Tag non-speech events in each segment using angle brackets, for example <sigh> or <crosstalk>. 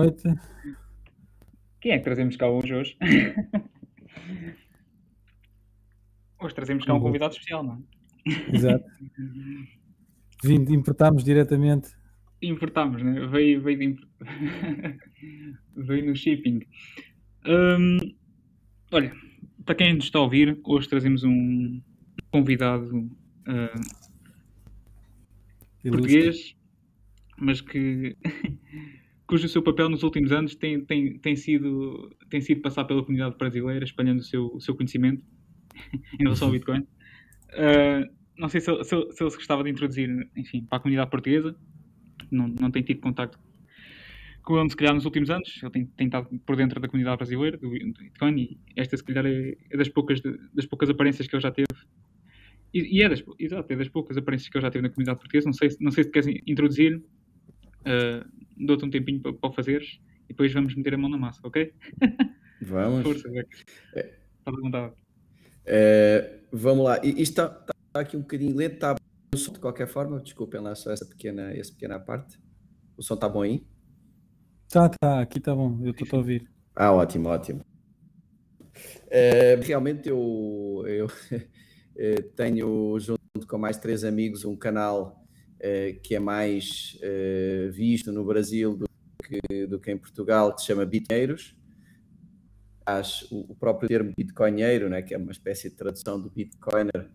noite. Quem é que trazemos cá hoje? Hoje, <laughs> hoje trazemos cá um convidado especial, não é? Exato. Vindo, importámos diretamente. Importámos, né? Veio, veio, de imp... <laughs> veio no shipping. Hum, olha, para quem nos está a ouvir, hoje trazemos um convidado uh, português, mas que <laughs> cujo seu papel nos últimos anos tem, tem, tem, sido, tem sido passar pela comunidade brasileira, espalhando o seu, o seu conhecimento <laughs> em relação ao Bitcoin. Uh, não sei se, se, se ele se gostava de introduzir, enfim, para a comunidade portuguesa. Não, não tem tido contacto com ele, se calhar, nos últimos anos. Ele tem, tem estado por dentro da comunidade brasileira, do, do Bitcoin, e esta, se calhar, é, é das, poucas, das poucas aparências que ele já teve. E, e é, das, exato, é das poucas aparências que ele já teve na comunidade portuguesa. Não sei, não sei se queres introduzir, uh, dou-te um tempinho para, para o fazeres, e depois vamos meter a mão na massa, ok? Vamos. <laughs> Força, é. Está vontade. É, vamos lá. Isto está, está aqui um bocadinho lento, está de qualquer forma, desculpem lá só essa pequena, essa pequena parte. O som está bom aí? Tá, tá, aqui tá bom, eu estou a ouvir. Ah, ótimo, ótimo. É, realmente eu, eu é, <laughs> tenho, junto com mais três amigos, um canal que é mais é, visto no Brasil do que, do que em Portugal, que se chama Bitcoinheiros. O próprio termo bitcoinheiro, né, que é uma espécie de tradução do bitcoiner,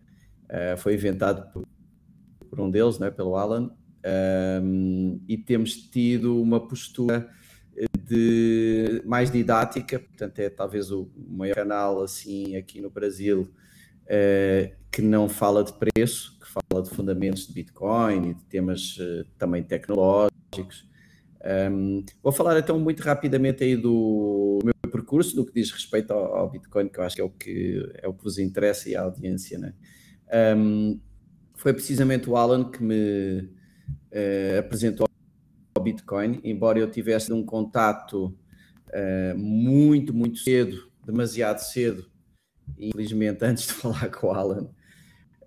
é, foi inventado por, por um deles, né, pelo Alan, um, e temos tido uma postura de mais didática, portanto é talvez o maior canal assim aqui no Brasil uh, que não fala de preço, que fala de fundamentos de Bitcoin e de temas uh, também tecnológicos. Um, vou falar então muito rapidamente aí do meu percurso, do que diz respeito ao, ao Bitcoin, que eu acho que é o que, é o que vos interessa e à audiência. Né? Um, foi precisamente o Alan que me uh, apresentou Bitcoin, embora eu tivesse um contato uh, muito, muito cedo, demasiado cedo, infelizmente <laughs> antes de falar com o Alan,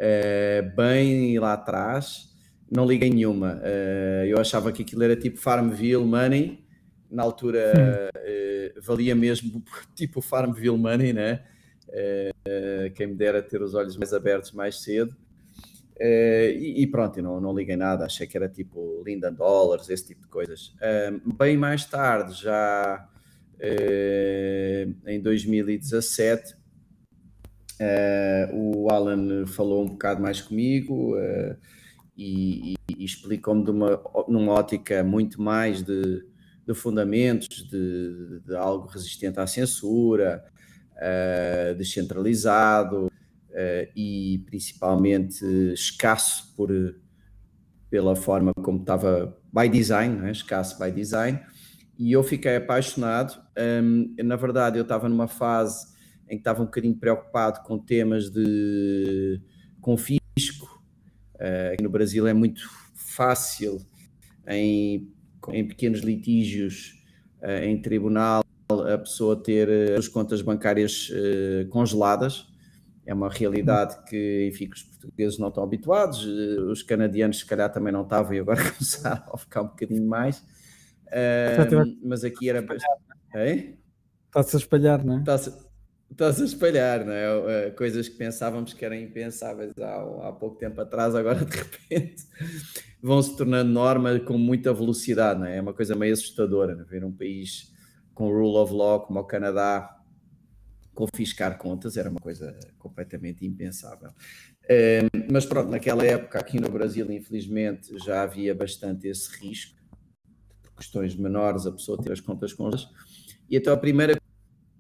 uh, bem lá atrás, não liguei nenhuma. Uh, eu achava que aquilo era tipo Farmville Money, na altura valia mesmo <laughs> tipo Farmville Money, né? quem me dera ter os olhos mais abertos mais cedo. Uh, e, e, pronto, não, não liguei nada, achei que era tipo Linda Dollars, esse tipo de coisas. Uh, bem mais tarde, já uh, em 2017, o Alan falou um bocado mais comigo e, e, e explicou-me numa ótica muito mais de, de fundamentos, de, de, algo resistente à censura, descentralizado, uh, e principalmente escasso por, pela forma como estava by design, é? escasso by design, e eu fiquei apaixonado. Um, na verdade, eu estava numa fase em que estava um bocadinho preocupado com temas de confisco. Uh, aqui no Brasil é muito fácil em, em pequenos litígios uh, em tribunal a pessoa ter as contas bancárias uh, congeladas é uma realidade que, enfim, os portugueses não estão habituados, eh, os canadianos se calhar também não estavam e agora <laughs> começaram a ficar um bocadinho mais. Mas aqui era. Está-se a espalhar, não é? Está-se está a espalhar, não é? Eh, coisas que pensávamos que eram impensáveis há, há pouco tempo atrás, agora <laughs> de repente vão se tornando norma com muita velocidade, não é? É uma coisa meio assustadora, não é? ver um país com rule of law como o Canadá confiscar contas era uma coisa completamente impensável. mas pronto, naquela época aqui no Brasil, infelizmente, já havia bastante esse risco, por questões menores, a pessoa ter as contas com elas. E então a primeira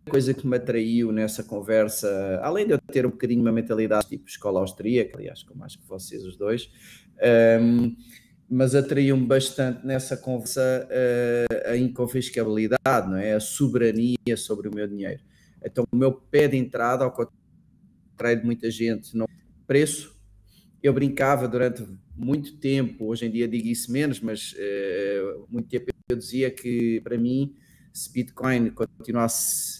coisa que me atraiu nessa conversa, além de eu ter um bocadinho uma mentalidade tipo escola austríaca, aliás, como acho que vocês os dois, um, mas atraiu-me bastante nessa conversa uh, a inconfiscabilidade, não é? A soberania sobre o meu dinheiro. Então, o meu pé de entrada, ao contrário de muita gente, não preço. Eu brincava durante muito tempo, hoje em dia digo isso menos, mas uh, muito tempo eu dizia que para mim, se Bitcoin continuasse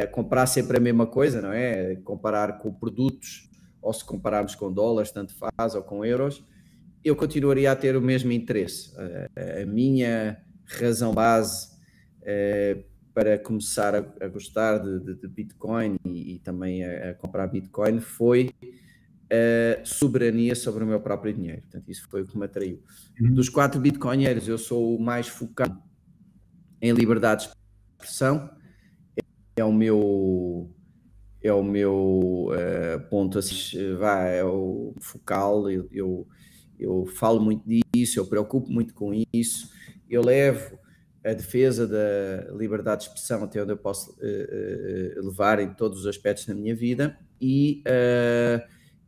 a comprar sempre a mesma coisa, não é? Comparar com produtos, ou se compararmos com dólares, tanto faz, ou com euros, eu continuaria a ter o mesmo interesse. A, a minha razão base uh, para começar a, a gostar de, de, de, Bitcoin e, e também a, a, comprar Bitcoin foi a soberania sobre o meu próprio dinheiro. Portanto, isso foi o que me atraiu. Uhum. Dos quatro Bitcoinheiros, eu sou o mais focado em liberdade de expressão. É o meu é o meu uh, ponto assim, é o focal. Eu, eu, eu falo muito disso, eu preocupo muito com isso. Eu levo a defesa da liberdade de expressão até onde eu posso uh, uh, levar em todos os aspectos da minha vida e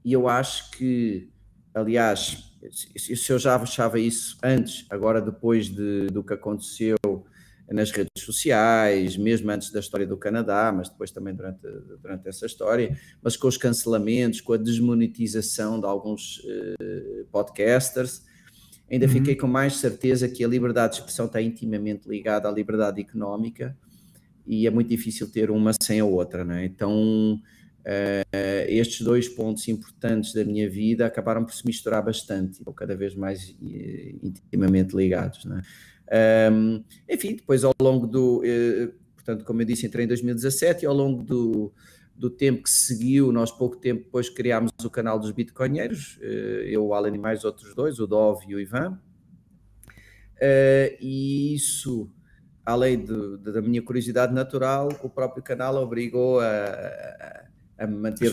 eu acho que, aliás, se eu já achava isso antes, agora depois de, do que aconteceu nas redes sociais, mesmo antes da história do Canadá, mas depois também durante, durante essa história, mas com os cancelamentos, com a desmonetização de alguns podcasters, ainda uhum. fiquei com mais certeza que a liberdade de expressão está intimamente ligada à liberdade económica e é muito difícil ter uma sem a outra, não é? Então, uh, estes dois pontos importantes da minha vida acabaram por se misturar bastante, ou cada vez mais uh, intimamente ligados, não é? Um, enfim, depois ao longo do, uh, portanto, como eu disse, entrei em 2017 e ao longo do, do tempo que seguiu, nós pouco tempo depois criámos o canal dos Bitcoinheiros, eh, eu, o Alan e mais outros dois, o Dov e o Ivan. Eh, e isso, além de, de, da minha curiosidade natural, o próprio canal obrigou a, a me manter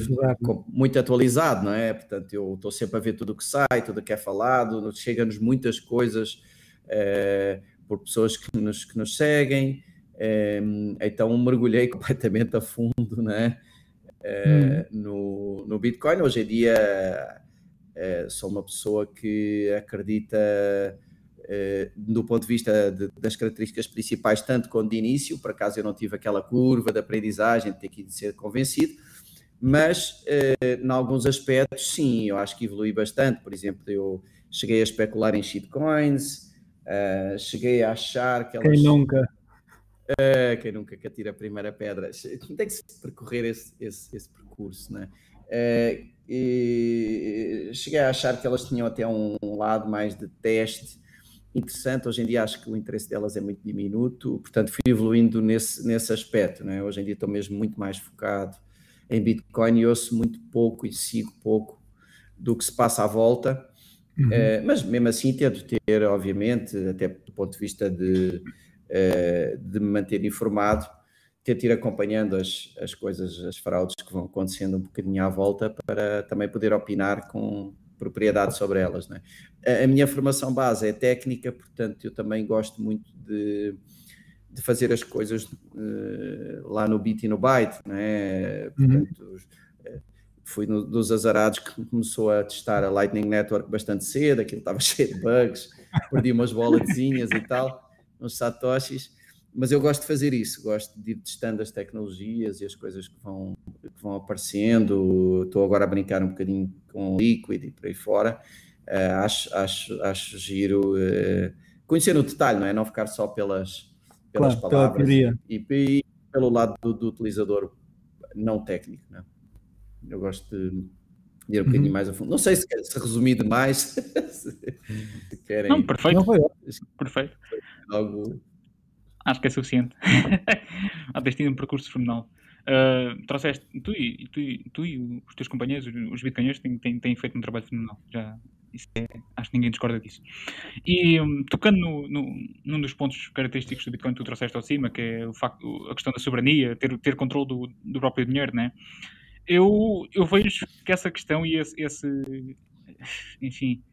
muito atualizado, não é? Portanto, eu estou sempre a ver tudo o que sai, tudo o que é falado, chega-nos muitas coisas por pessoas que nos, que nos seguem, então mergulhei <laughs> completamente a fundo, não é? hum. no, no Bitcoin. Hoje em dia eh, sou uma pessoa que acredita eh, do ponto de vista de, das características principais, tanto quanto de início, por acaso eu não tive aquela curva de aprendizagem, de ter que ser convencido, mas em alguns aspectos, sim, eu acho que evolui bastante. Por exemplo, eu cheguei a especular em shitcoins, uh, cheguei a achar que elas. Quem nunca? Uh, quem nunca que atira a primeira pedra. Tem que se percorrer esse, esse, esse percurso, né? Uh, e cheguei a achar que elas tinham até um, um, lado mais de teste interessante. Hoje em dia acho que o interesse delas é muito diminuto, portanto fui evoluindo nesse, nesse aspecto. Né? Hoje em dia estou mesmo muito mais focado em Bitcoin e ouço muito pouco e sigo pouco do que se passa à volta. Uhum. Uh, mas mesmo assim tento ter, obviamente, até do ponto de vista de eh, de me manter informado, tento ir acompanhando as, as coisas, as fraudes que vão acontecendo um bocadinho à volta para também poder opinar com propriedade sobre elas. É? A, minha formação base é técnica, portanto eu também gosto muito de, de fazer as coisas uh, lá no bit e no byte, é? Uhum. Portanto, uhum. Fui no, dos azarados que começou a testar a Lightning Network bastante cedo, aquilo estava <laughs> cheio de bugs, perdi umas boletezinhas e tal uns satoshis, mas eu gosto de fazer isso, gosto de ir testando as tecnologias e as coisas que vão, que vão aparecendo. Estou agora a brincar um bocadinho com Liquid e por aí fora. Uh, acho, acho, acho giro uh, conhecer no detalhe, não é? Não ficar só pelas, pelas claro, palavras e, e, pelo lado do, do, utilizador não técnico. Não é? Eu gosto de ir um bocadinho uhum. mais a fundo. Não sei se, se resumir demais. <laughs> se, querem. Não, perfeito. Não foi. Perfeito algo. Acho que é suficiente. Há tens tido um percurso fenomenal. Uh, trouxeste, tu e, tu, tu e os teus companheiros, os bitcoinheiros, têm, têm, têm, feito um trabalho fenomenal. Já, isso é, acho que ninguém discorda disso. E um, tocando no, no, num dos pontos característicos do Bitcoin que tu trouxeste ao cima, que é o facto, a questão da soberania, ter, ter controle do, do próprio dinheiro, né? Eu, eu vejo que essa questão e esse, esse enfim,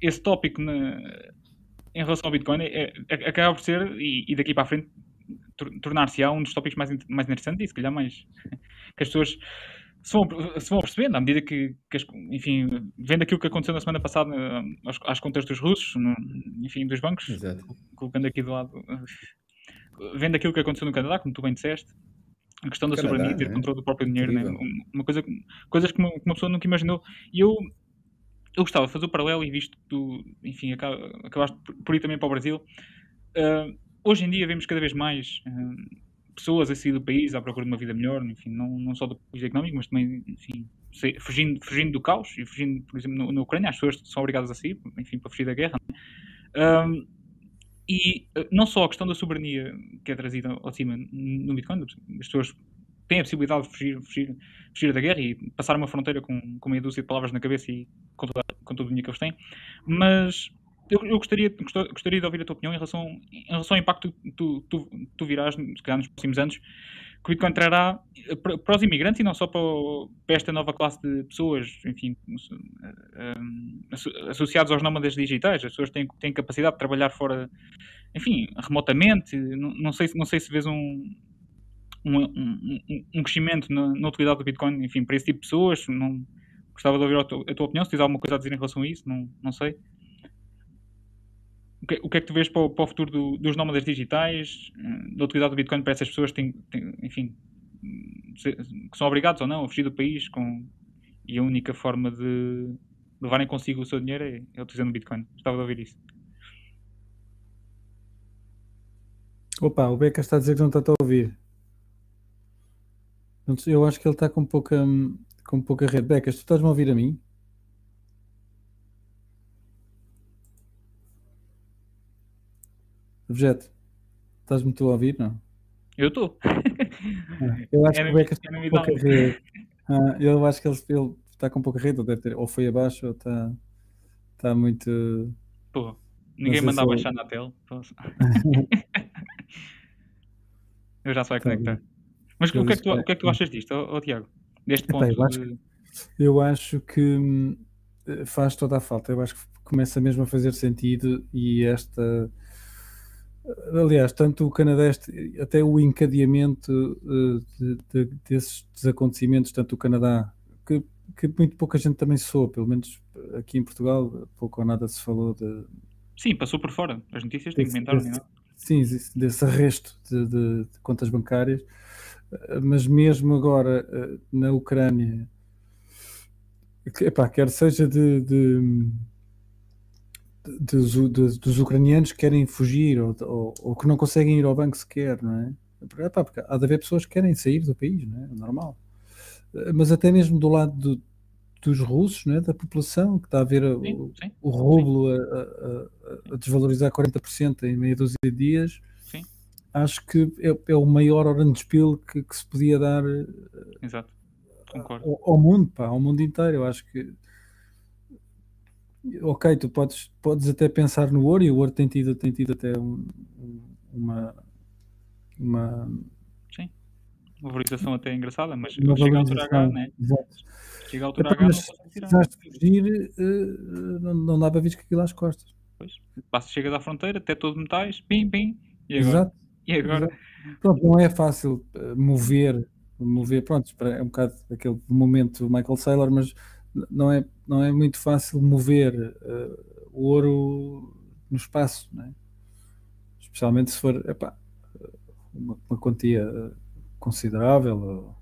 esse tópico na, em relação ao Bitcoin é, é, acaba por ser, e, e daqui para a frente, tornar-se-á um dos tópicos mais, mais interessantes e se calhar mais <laughs> que as pessoas se vão, se vão percebendo à medida que, que as, enfim, vendo aquilo que aconteceu na semana passada às, às contas dos russos, no, enfim, dos bancos, Exato. colocando aqui do lado, vendo aquilo que aconteceu no Canadá, como tu bem disseste, a questão da Canadá, soberania, ter né? controle do próprio dinheiro, né? uma coisa, coisas que uma, que uma pessoa nunca imaginou. E eu eu gostava de fazer o paralelo e visto que tu, enfim, acabaste por ir também para o Brasil. Uh, hoje em dia vemos cada vez mais uh, pessoas a sair do país à procura de uma vida melhor, enfim, não, não só do país económico, mas também, enfim, fugindo, fugindo do caos e fugindo, por exemplo, na Ucrânia, as pessoas são obrigadas a sair, enfim, para fugir da guerra. Uh, E uh, não só a questão da soberania que é trazida ao cima no Bitcoin, as pessoas têm a possibilidade de fugir, fugir, fugir da guerra e passar uma fronteira com, com meia dúzia de palavras na cabeça e com, toda, com todo o dinheiro que eles têm, mas eu, eu gostaria, gostaria de ouvir a tua opinião em relação, em relação ao impacto que tu, tu, tu virás, se calhar, nos próximos anos, que o Bitcoin trará eh, para os imigrantes e não só para, esta nova classe de pessoas, enfim, eh, associados aos nómadas digitais. As pessoas têm, têm capacidade de trabalhar fora, enfim, remotamente. Não, não, sei, não sei se vês um, um, um, um crescimento na, na, utilidade do Bitcoin, enfim, para esse tipo de pessoas. Não, gostava de ouvir a tua, a tua opinião, se tens alguma coisa a dizer em relação a isso, não, não sei que, o que é que tu vês para o, para o futuro do, dos nómadas digitais, eh, da utilidade do Bitcoin para essas pessoas que têm, têm enfim, que são obrigados ou não a fugir do país com, e a única forma de levarem consigo o seu dinheiro é, é utilizando o Bitcoin. Gostava de ouvir isso. Opa, o Beca está a dizer que não está a ouvir. Eu acho que ele está com pouca, com pouca rede. Becas, tu estás-me a ouvir a mim? Objeto, estás-me tu a ouvir, não? Eu estou. <laughs> Ah, eu acho é que o Becas está com pouca rede. Ah, eu acho que ele, ele, está com pouca rede, ou deve ter, ou foi abaixo, ou está, está muito. Pô, ninguém manda abaixar na tela. <laughs> eu já só é conectar. Mas o que, é que tu, o que é que tu achas disto, oh, oh Tiago? Deste ponto? eu, acho que, eu acho que hum, faz toda a falta. Eu acho que começa mesmo a fazer sentido e esta aliás, tanto o Canadá, até o encadeamento uh, de, de, desses, acontecimentos, tanto o Canadá, que, que, muito pouca gente também soube, pelo menos aqui em Portugal, pouco ou nada se falou de. Sim, passou por fora. As notícias têm comentaram, não é? Sim, desse arresto de, de, de, contas bancárias, eh, mas mesmo agora eh, na Ucrânia, epá, quer seja de, de dos, dos, dos, ucranianos que querem fugir ou, ou, ou, que não conseguem ir ao banco sequer, não é? Epá, porque há de haver pessoas que querem sair do país, não é? é normal. Eh, mas até mesmo do lado do, dos russos, não é? da população, que está a ver sim, o, sim, o rublo a, a, a, desvalorizar 40% em meia dúzia de dias, sim. acho que é, é o maior orange pill que, que se podia dar eh, Exato. Concordo. Ao, ao mundo, pá, ao mundo inteiro. Eu acho que ok, tu podes, podes até pensar no ouro e o ouro tem tido, tem tido até um, uma, uma. Sim, uma valorização até engraçada, mas chega a altura H, né? Exato. Chega a altura H, mas não se fugir, uh, não, não dá para vir com aquilo às costas. Pois, passa, chegas à fronteira, até todo metais, pim, pim, e agora? Exato. E agora? Exato. Pronto, não é fácil uh, mover, mover, pronto, é um bocado aquele momento Michael Saylor, mas não é, não é muito fácil mover uh, o ouro no espaço, é? especialmente se for epá, uma, uma, quantia considerável.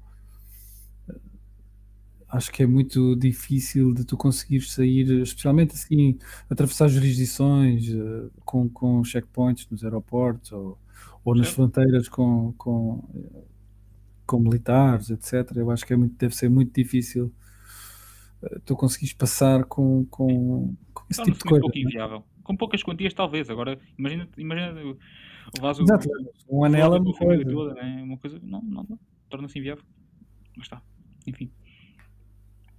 acho que é muito difícil de tu conseguir sair, especialmente assim, atravessar jurisdições uh, com, com checkpoints nos aeroportos ou, ou nas fronteiras com, com, com militares, etc. Eu acho que é muito, deve ser muito difícil tu conseguis passar com, com, com esse tipo de coisa. Um pouco é? inviável. Com poucas quantias, talvez. Agora, imagina, imagina o vaso. Exato. Um anel é uma coisa. Toda, né? uma coisa. Não, não, não. Torna-se inviável. Mas está. Enfim.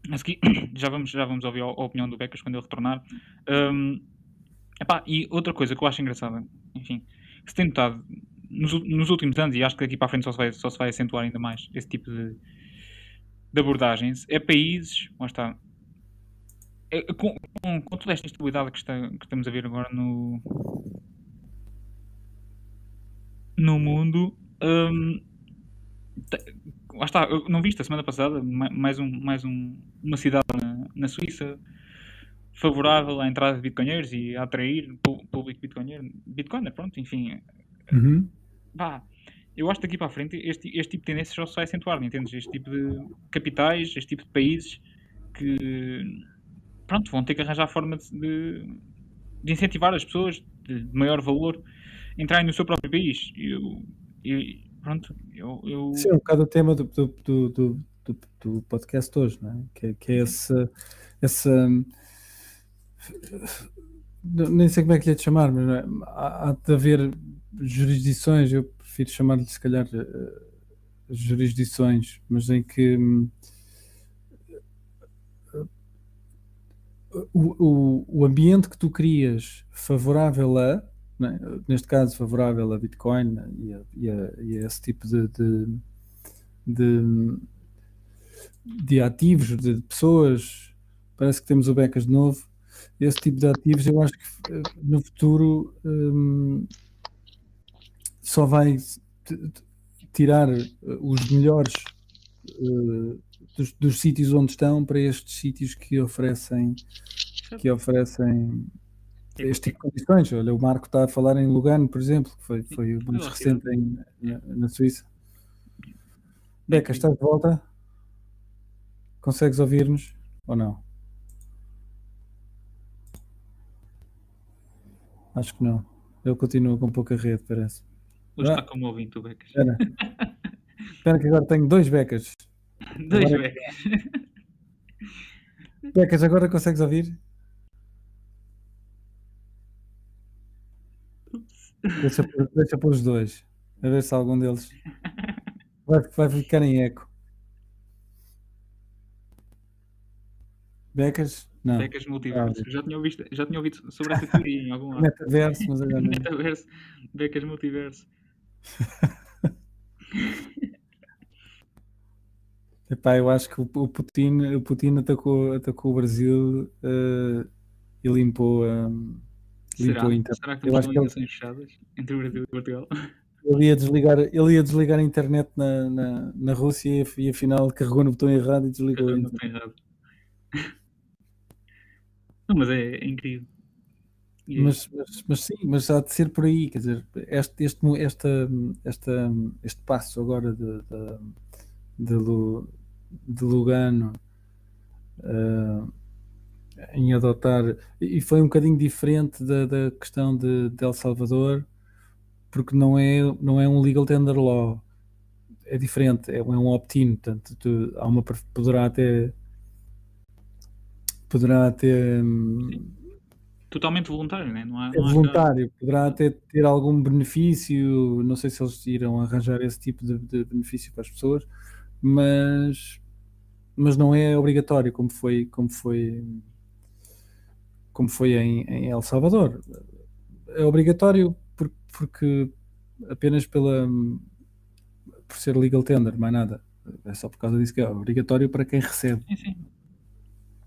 Mas <coughs> aqui, já vamos, já vamos ouvir a, a opinião do Becas quando ele retornar. Um, epá, e outra coisa que eu acho engraçada, enfim, se tem notado nos, nos, últimos anos, e acho que daqui para a frente só se vai, só se vai acentuar ainda mais esse tipo de, de abordagens é países, lá está, é, com, com, com, toda esta instabilidade que, está, que estamos a ver agora no, no mundo, um, lá está, não viste a semana passada mais, um, mais um, uma cidade na, na Suíça favorável à entrada de bitcoinheiros e a atrair público bitcoinheiro, bitcoiner, pronto, enfim. Uhum. Pá, eu acho que daqui para a frente este, este tipo de tendências só se vai acentuar, entendes? Este tipo de capitais, este tipo de países que pronto, vão ter que arranjar forma de, de incentivar as pessoas de, de, maior valor a entrarem no seu próprio país. Eu, eu pronto, eu, eu... Sim, é um bocado o tema do, do, do, do, do podcast hoje, não é? Que, que é esse, esse nem sei como é que lhe é de chamar, mas é? há, há, de haver jurisdições, eu prefiro chamar-lhe se calhar uh, jurisdições, mas em que uh, o, o, ambiente que tu crias favorável a, né, neste caso favorável a Bitcoin e a, e a, e a esse tipo de, de, de, de ativos, de pessoas, parece que temos o Becas de novo, esse tipo de ativos, eu acho que eh, no futuro um, só vai tirar eh, os melhores uh, dos, dos, sítios onde estão para estes sítios que oferecem que oferecem este tipo de condições. Olha, o Marco está a falar em Lugano, por exemplo, que foi, foi o mais recente em, na, na Suíça. Beca, estás de volta? Consegues ouvir-nos ou não? Acho que não. Ele continua com pouca rede, parece. Hoje ah. está como ouvinte o Becas. Espera. <laughs> Espera que agora tenho dois becas. dois agora... becas. Becas, agora consegues ouvir? Deixa, deixa pôr os dois. A ver se algum deles vai, vai ficar em eco. Becas? Não. Becas multiverso. Ah, já, tinha ouvido, já tinha ouvido sobre <laughs> essa teoria em algum lado. Metaverso, mas agora. Metaverso, becas multiverso. <laughs> Epá, eu acho que o Putin, o Putin atacou, atacou o Brasil uh, e limpou, um, limpou a internet. Será que estão ligações ele... fechadas entre o Brasil e Portugal? Ele ia desligar, ele ia desligar a internet na, na, na Rússia e, e afinal carregou no botão errado e desligou. Carregou no botão errado. <laughs> Não, mas é, é incrível. É mas, mas, mas, sim, mas há de ser por aí, quer dizer, este, este, esta, esta, este passo agora de, de, de, Lugano uh, em adotar, e foi um bocadinho diferente da, da questão de, de El Salvador, porque não é, não é um legal tender law, é diferente, é, é um opt-in, portanto, tu, há uma, poderá até poderá ter. Totalmente voluntário, né? não é? Não é voluntário, poderá até ter algum benefício, não sei se eles irão arranjar esse tipo de, de benefício para as pessoas, mas, mas não é obrigatório como foi, como foi, como foi em, em El Salvador. É obrigatório por, porque apenas pela por ser legal tender, mais nada. É só por causa disso que é obrigatório para quem recebe. Sim, sim.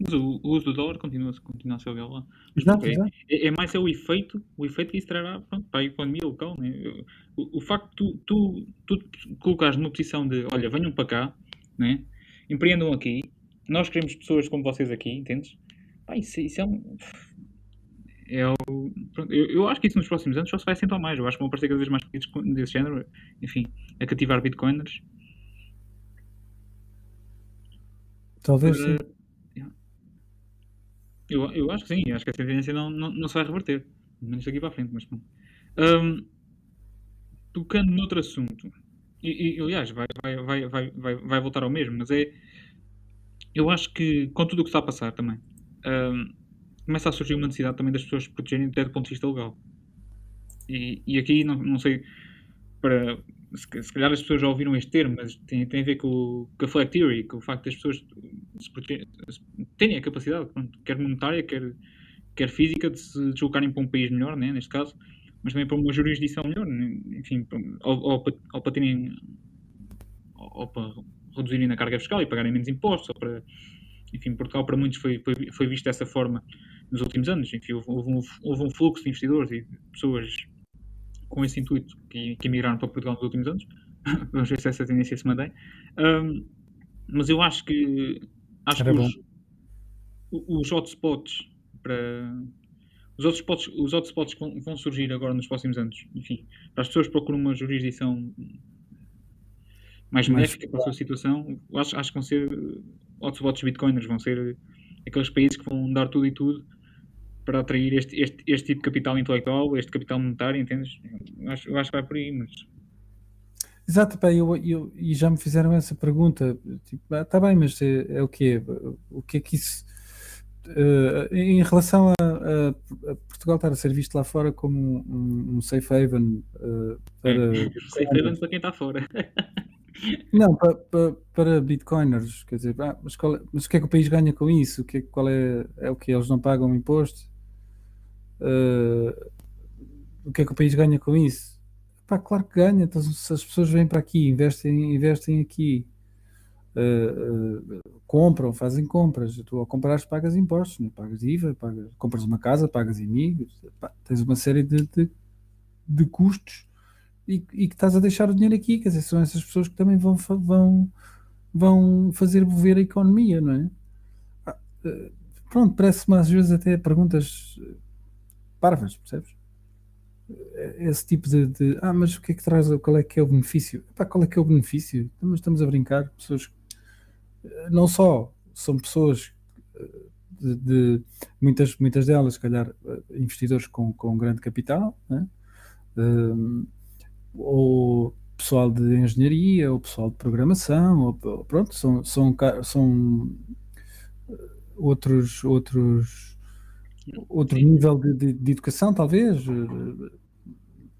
Mas o, o uso do dólar continua, continua a ser legal lá. Exato, é, exato. É, é, mais é o efeito, o efeito que isso trará pronto, para a economia local. Né? O, o facto de tu, tu, tu colocares numa posição de olha, venham para cá, né? empreendam aqui, nós queremos pessoas como vocês aqui, entendes? Pá, isso, isso é um. É o, pronto, eu, eu, acho que isso nos próximos anos só se vai acentuar mais. Eu acho que vão aparecer cada vez mais pedidos desse género, enfim, a cativar bitcoiners. Talvez sim. Eu, eu acho que sim, acho que essa tendência não, não, não se vai reverter. Menos daqui para a frente, mas bom. Um, tocando noutro assunto, e, e aliás, vai, vai, vai, vai, vai, voltar ao mesmo, mas é. Eu acho que com tudo o que está a passar também, um, começa a surgir uma necessidade também das pessoas se protegerem até do ponto de vista legal. E, e aqui não, não sei para se, se calhar as pessoas já ouviram este termo, mas tem, tem a ver com, com a flag theory, com o facto das pessoas terem a capacidade, pronto, quer monetária, quer, quer física, de se deslocarem para um país melhor, né, neste caso, mas também para uma jurisdição melhor, né, enfim, ou, ou, ou para terem ou para reduzirem a carga fiscal e pagarem menos impostos, ou para, enfim, Portugal para muitos foi, foi, foi visto dessa forma nos últimos anos, enfim, houve, houve, um, houve um fluxo de investidores e de pessoas com esse intuito que, que emigraram para Portugal nos últimos anos. <laughs> Vamos ver se essa tendência se mantém. Um, mas eu acho que acho que os, os, hotspots para os hotspots, os hotspots vão, vão, surgir agora nos próximos anos, enfim, para as pessoas que procuram uma jurisdição mais benéfica para a sua situação, acho, acho que vão ser hotspots bitcoiners, vão ser aqueles países que vão dar tudo e tudo para atrair este, este, este tipo de capital intelectual, este capital monetário, entendes? Eu acho, eu acho que vai por aí, mas... Exato, pá, eu, eu, e já me fizeram essa pergunta, tipo, ah, tá bem, mas é, é o quê? O que é que isso... uh, em relação a, a, a, Portugal estar a ser visto lá fora como um, um safe haven uh, para. <laughs> safe haven para quem está fora. <laughs> Não, para, para, para bitcoiners, quer dizer, ah, mas, é, mas, o que é que o país ganha com isso? O que é, qual é, é o que eles não pagam imposto? Uh, o que é que o país ganha com isso? Pá, claro que ganha, então, se as pessoas vêm para aqui, investem, investem aqui, uh, uh, compram, fazem compras, tu ao comprares pagas impostos, né? pagas IVA, pagas, compras uma casa, pagas amigos, pá, tens uma série de, de, de custos e, e, que estás a deixar o dinheiro aqui, quer dizer, são essas pessoas que também vão, vão, vão fazer mover a economia, não é? Ah, pronto, parece-me às vezes até perguntas parvas, percebes? Esse tipo de, de, ah, mas o que é que traz, qual é que é o benefício? Epá, qual é que é o benefício? Estamos, estamos a brincar, pessoas, não só são pessoas de, de, muitas, muitas delas, se calhar, investidores com, com grande capital, né? ou pessoal de engenharia, ou pessoal de programação, ou, pronto, são, são, são outros, outros, outro nível de, de, de, educação, talvez,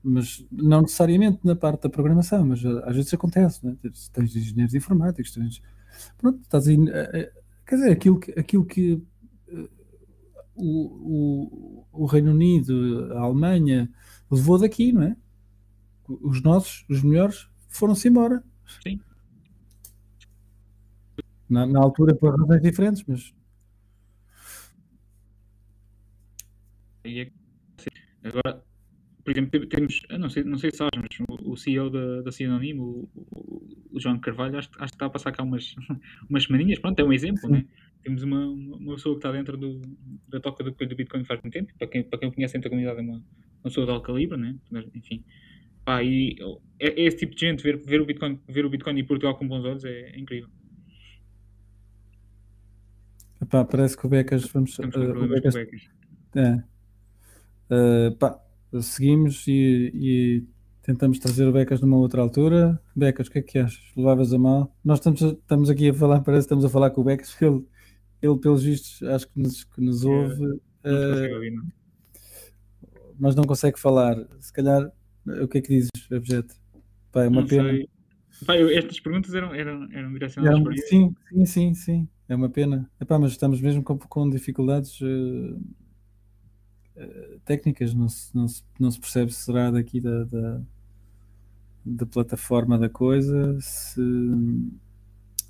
mas não necessariamente na parte da programação, mas às vezes acontece, né? tens engenheiros informáticos, tens, pronto, estás aí, eh, eh, quer dizer, aquilo que, aquilo que eh, o, o, o Reino Unido, a Alemanha levou daqui, não é? os nossos, os melhores, foram-se embora. Sim. Na, na, altura por razões diferentes, mas. É agora, por exemplo, temos, não sei, não sei se sabes, mas o CEO da, da Sinonimo, o, o João Carvalho, acho, acho que está a passar cá umas, <laughs> umas semaninhas, pronto, é um exemplo, né? Temos uma, uma pessoa que está dentro do, da toca do, do Bitcoin faz muito tempo, para quem, para quem conhece da comunidade é uma, uma pessoa de alto calibre, né? Enfim, Pá, e é, é, esse tipo de gente ver, ver, o Bitcoin, ver o Bitcoin e Portugal com bons olhos é, é incrível. Epá, parece que o Becas vamos. uh, o Becas, Becas. É. Uh, pá, seguimos e, e, tentamos trazer o Becas numa outra altura. Becas, o que é que achas? Levavas a mal? Nós estamos, estamos aqui a falar, parece que estamos a falar com o Becas, ele, ele pelos vistos, acho que nos, que nos ouve. É, não uh, ouvir, não. Mas não consegue falar. Se calhar o que é que dizes, objeto? Pá, é uma não pena. Sei. Pá, eu, estas perguntas eram, eram, eram direcionadas para Sim, sim, sim, sim. É uma pena. Epá, mas estamos mesmo com, com dificuldades uh, técnicas. Não se, não, se, não se percebe se será daqui da, da, da plataforma da coisa, se,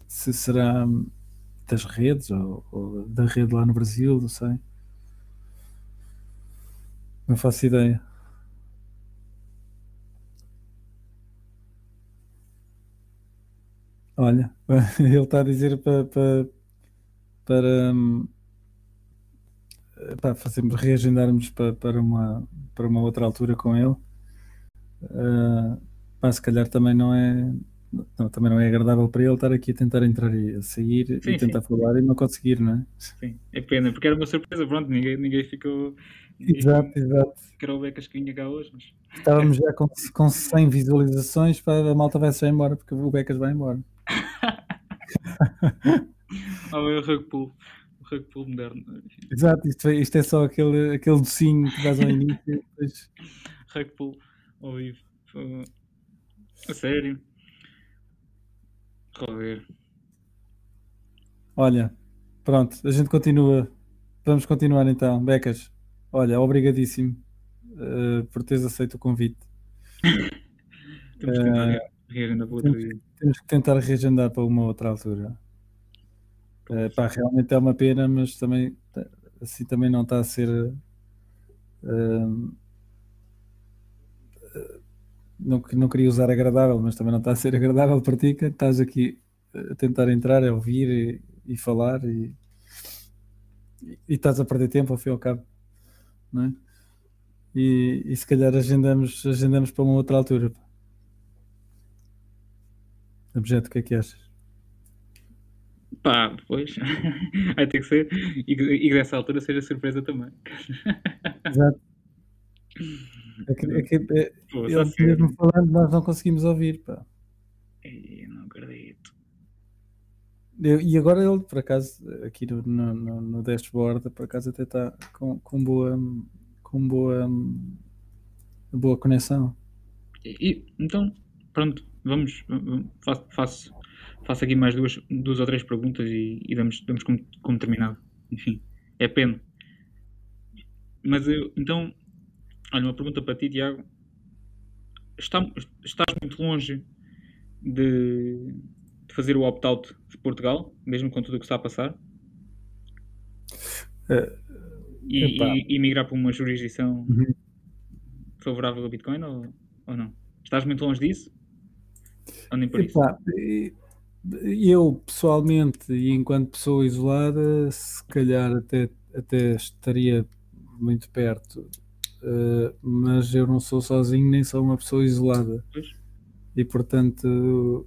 se será das redes ou, ou, da rede lá no Brasil, não sei. Não faço ideia. Olha, <laughs> ele está a dizer para, para, para, hum, para fazermos, reagendarmos para, para, uma, para uma outra altura com ele. Uh, pá, se calhar também não é não, também não é agradável para ele estar aqui a tentar entrar e a sair sim, e tentar sim. falar e não conseguir, não é? Sim, é pena, porque era uma surpresa, pronto, ninguém, ninguém ficou. Exato, exato. Que era o Becas que vinha cá hoje. Mas... Estávamos já com, com 100 visualizações para a malta vai-se embora, porque o Becas vai embora. ah, é o rug pull. O rug pull moderno. Exato, isto, isto é só aquele, aquele docinho que dás ao início. Depois... <laughs> Rug pull ao vivo. A sério. Joder. Olha, pronto, a gente continua. Vamos continuar então. Becas, olha, obrigadíssimo uh, por teres aceito o convite. <laughs> Temos que tentar uh, dia. Temos que tentar reagendar para uma outra altura. Uh, pá, realmente é uma pena, mas também assim também não está a ser. Uh, não, não queria usar agradável, mas também não está a ser <laughs> agradável para ti, que estás aqui a tentar entrar, a ouvir e, e falar e, e, estás a perder tempo ao fim e ao cabo, não é? E, e se calhar agendamos, agendamos para uma outra altura. Objeto, o que é que achas? Pá, pois. <laughs> Vai ter que ser. E, e dessa altura seja surpresa também. Exato. É que, é que é, Pô, mesmo falando, nós não conseguimos ouvir, pá. Eu não acredito. Eu- e agora ele, por acaso, aqui no, no, no- dashboard, por acaso até está com, com boa com boa boa conexão. E, e- então, pronto, vamos. Faço, faço, faço aqui mais duas, duas ou três perguntas e, e damos, damos como, como terminado. Enfim, é pena. Mas eu, então, olha, uma pergunta para ti, Tiago. Está, estás muito longe de, de fazer o opt-out de Portugal, mesmo com tudo o que está a passar? Eh, E, e, e migrar para uma jurisdição Uhum. favorável ao Bitcoin ou, ou não? Estás muito longe disso? Ou nem por isso? Epá, e- eu pessoalmente e enquanto pessoa isolada, se calhar até, até estaria muito perto, eh, mas eu não sou sozinho nem sou uma pessoa isolada Pois. e portanto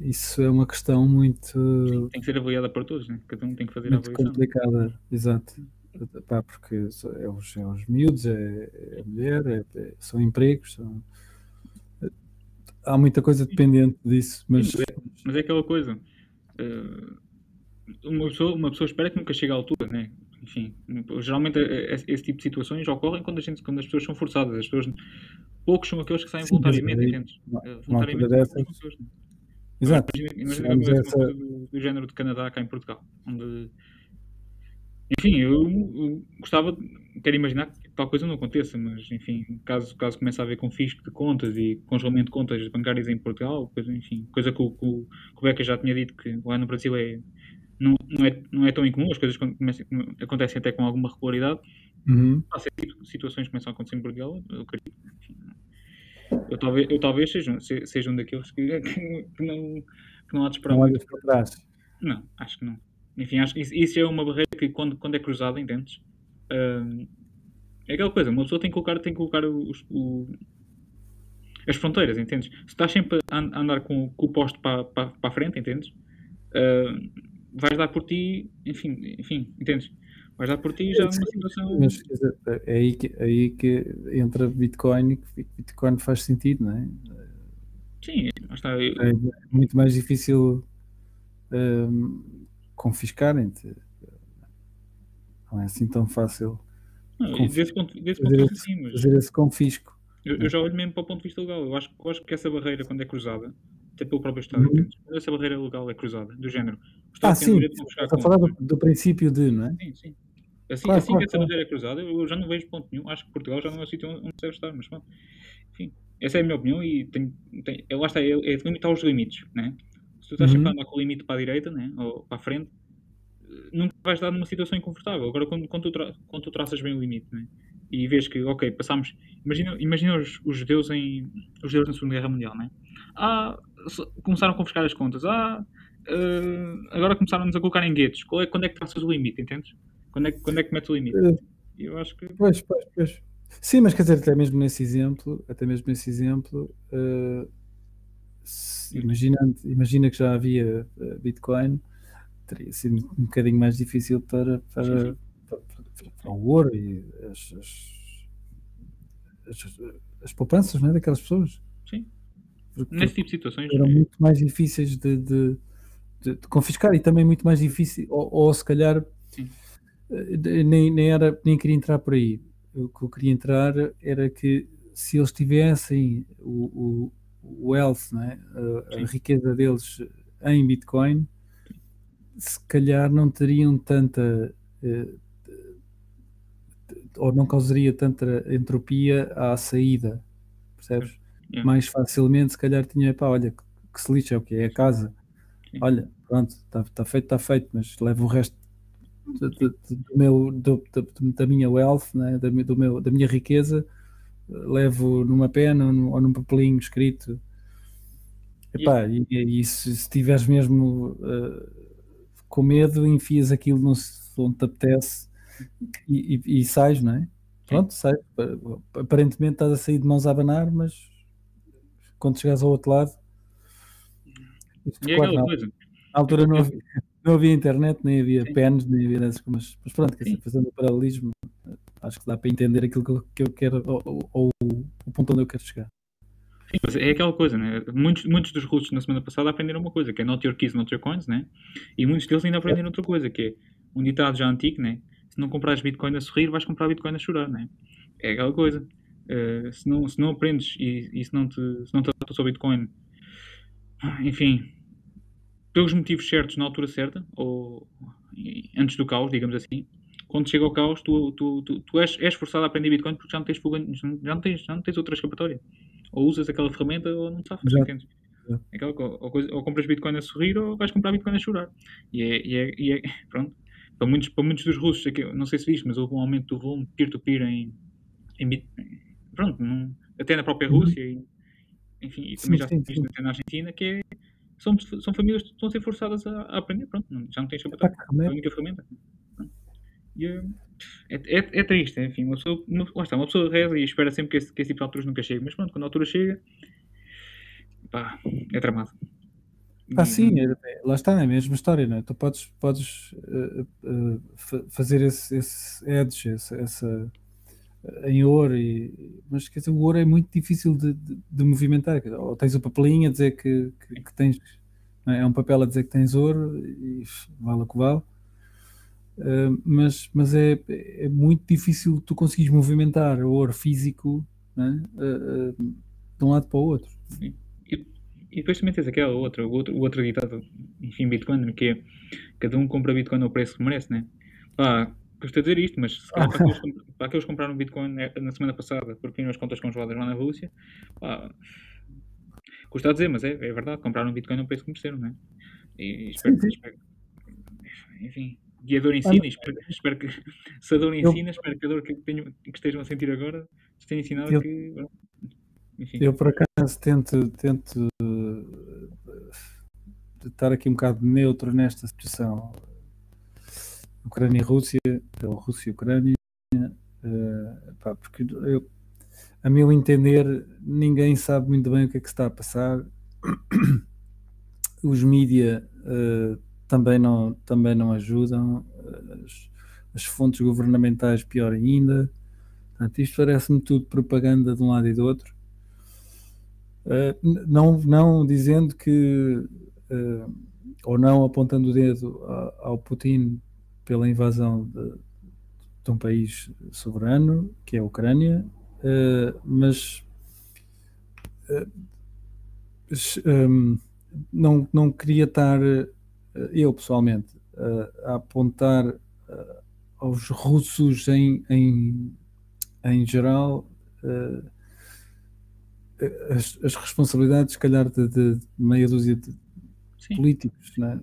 isso é uma questão muito Tem que ser avaliada por todos, né? Cada um tem que fazer a muito avaliação. complicada, exato. Pá, porque é os, é os miúdos, é, é a mulher, é- é- são empregos, são- há muita coisa dependente disso, mas Mas é aquela coisa. eh, uma, pessoa, uma pessoa espera que nunca chegue à altura, né? Enfim, geralmente eh, esse, esse tipo de situações ocorrem quando, a gente, quando as pessoas são forçadas. As pessoas, poucos são aqueles que saem Sim, voluntariamente, entendes? Eh, voluntariamente dessas- pessoas, exato. Imagina, imagina essa- do, do género de Canadá cá em Portugal, onde enfim, eu, eu gostava, quero imaginar que tal coisa não aconteça, mas enfim, caso, caso comece a haver confisco de contas e congelamento de contas bancárias em Portugal, coisa, enfim, coisa que o, que o, Beca já tinha dito que lá no Brasil é, não, não, é, não é tão incomum, as coisas comecem- acontecem até com alguma regularidade, Uhum. há situações que começam a acontecer em Portugal, eu acredito. Enfim, eu talvez, eu talvez seja, um- se- seja um daqueles que, <laughs> que, que não, que não há de esperar Não muito. para trás. Não, acho que não. Enfim, acho que isso, isso é uma barreira que quando, quando é cruzada, entendes? É aquela coisa, uma pessoa tem que colocar, tem que colocar os, o- as fronteiras, entendes? Se estás sempre a an- a andar com, com o posto para, para, para a frente, entendes? Ahm, vais dar por ti, enfim, enfim, entendes? Vais dar por ti já numa situação. Mas dizer, é aí que, aí que entra Bitcoin e que Bitcoin faz sentido, não é? Sim, está. eu- É muito mais difícil hum, confiscarem-te. Não é assim tão fácil não, conf- desse ponto, desse fazer ponto esse, sim, mas fazer esse confisco. eu, eu já olho mesmo para o ponto de vista legal. Eu acho, eu acho que essa barreira, quando é cruzada, até pelo próprio Estado, Uhum. Quando essa barreira legal é cruzada, do género, o Ah, Estado o sim, estou a falar do, do princípio de, não é? Sim, sim. Assim, Claro, assim claro, que essa claro. barreira é cruzada, eu já não vejo ponto nenhum. Acho que Portugal já não é o sítio onde deve estar, mas pronto. Enfim, essa é a minha opinião e tem, tem, lá está, é, é limitar os limites, né? Se tu estás sempre a Uhum. andar com o limite para a direita, né? Ou para a frente, nunca vais estar numa situação inconfortável. Agora, quando, quando, tu, tra quando tu traças bem o limite, né? E vês que, ok, passámos. Imagina, imagina os, os judeus em. Os judeus na Segunda Guerra Mundial, né? Ah, começaram a confiscar as contas. Ah, eh, agora começaram-nos a colocar em guetos. É, quando é que traças o limite, entendes? Quando é, que- quando é que metes o limite? Eh, Eu acho que. Pois, pois, pois. Sim, mas quer dizer, até mesmo nesse exemplo, até mesmo nesse exemplo, eh, se- imagina que já havia eh, Bitcoin, teria sido um bocadinho mais difícil para, para, para, para- o ouro e as, as, as, as poupanças não é, daquelas pessoas. Sim. Porque Nesse tipo de situações. eram é- muito mais difíceis de, de- de- de confiscar e também muito mais difícil, ou, ou se calhar Sim. eh, nem, nem, era, nem queria entrar por aí. O que eu queria entrar era que se eles tivessem o, o, o wealth, é? a, a riqueza deles em Bitcoin, se calhar não teriam tanta eh, ou não causaria tanta entropia à saída, percebes? Yeah. Mais facilmente, se calhar tinha, pá, olha, que, se lixa, é o que é a casa. Olha, pronto, está tá feito, está feito, mas levo o resto do, do- do meu, do- da minha wealth, né? da, do meu, da minha riqueza, levo numa pena ou num, ou num papelinho escrito. Epá, e, e se, se tiveres mesmo eh, com medo, enfias aquilo sítio onde te apetece e, e, e sais, não é? Pronto, sai. Aparentemente estás a sair de mãos a abanar, mas quando chegares ao outro lado. isto, E é claro, na, coisa. na altura não havia, não havia internet, nem havia pens, nem havia dessas coisas. Mas pronto, quer dizer, fazendo o paralelismo, acho que dá para entender aquilo que eu, que eu quero, ou, ou- ou o ponto onde eu quero chegar. É aquela coisa, né? Muitos, muitos dos russos na semana passada aprenderam uma coisa, que é not your keys, not your coins, né? E muitos deles ainda aprenderam outra coisa, que é um ditado já antigo, né? Se não comprares Bitcoin a sorrir, vais comprar Bitcoin a chorar, né? É aquela coisa. Uh, se, não, se não aprendes e, e se não te, se não te ao Bitcoin, enfim, pelos motivos certos na altura certa, ou antes do caos, digamos assim, quando chega ao caos, tu, tu, tu, tu és, és, forçado a aprender Bitcoin porque já não tens, já não tens, já não tens outra escapatória. Ou usas aquela ferramenta ou não sabes, entendes? É aquela, ou, ou, compras Bitcoin a sorrir ou vais comprar Bitcoin a chorar. E é, e é, e é <laughs> pronto. Para muitos, para muitos dos russos, não sei se viste, mas houve um aumento do volume peer-to-peer -peer em, em, pronto, num, até na própria uhum. Rússia e, enfim, e também sim, já se visto na Argentina, que é, são, são famílias que estão a ser forçadas a, a aprender, pronto, já não escapatória, é a única ferramenta. E, é, é, é, triste, enfim, uma pessoa, uma, lá está, uma pessoa reza e espera sempre que esse, que esse tipo de alturas nunca chegue, mas pronto, quando a altura chega, pá, é tramado. Ah, sim, é, lá está, é a mesma história, não é? Tu podes, podes uh, uh, fazer esse, esse edge, essa, essa em ouro, e, mas quer dizer, o ouro é muito difícil de, de, de movimentar. Ou tens o papelinho a dizer que, que, que tens, é? é? um papel a dizer que tens ouro e vale o que vale. Uh, mas mas é, é muito difícil tu conseguires movimentar o ouro físico é? uh, uh, de um lado para o outro. E, e depois também tens aquela outra, o outro, o outro ditado, enfim, Bitcoin, que é cada um compra Bitcoin ao preço que merece, né? Pá, custa dizer isto, mas se calhar <laughs> para, aqueles, para aqueles que compraram Bitcoin na semana passada porque tinham as contas congeladas lá na Rússia, pá, custa a dizer, mas é, é verdade, compraram Bitcoin no preço que mereceram, não é? E, espero, sim, espero, enfim, e a dor ensina, espero, espero, que se a dor ensina, eu, espero que a dor que, tenho, que estejam a sentir agora tenha ensinado eu, que. Enfim. Eu por acaso tento, tento uh, estar aqui um bocado neutro nesta situação Ucrânia e Rússia, ou Rússia e Ucrânia, uh, pá, porque eu, a meu entender, ninguém sabe muito bem o que é que está a passar. <clears throat> Os mídia uh, também, não, também não ajudam, as, as, fontes governamentais pior ainda. Portanto, isto parece-me tudo propaganda de um lado e do outro. Uh, não, não dizendo que, ou não apontando o dedo ao Putin pela invasão de, de um país soberano, que é a Ucrânia, uh, mas uh, um, não, não queria estar, uh, eu pessoalmente, a apontar aos russos em, em, em geral as, as, responsabilidades, se calhar, de, de meia dúzia de Sim. políticos. Né?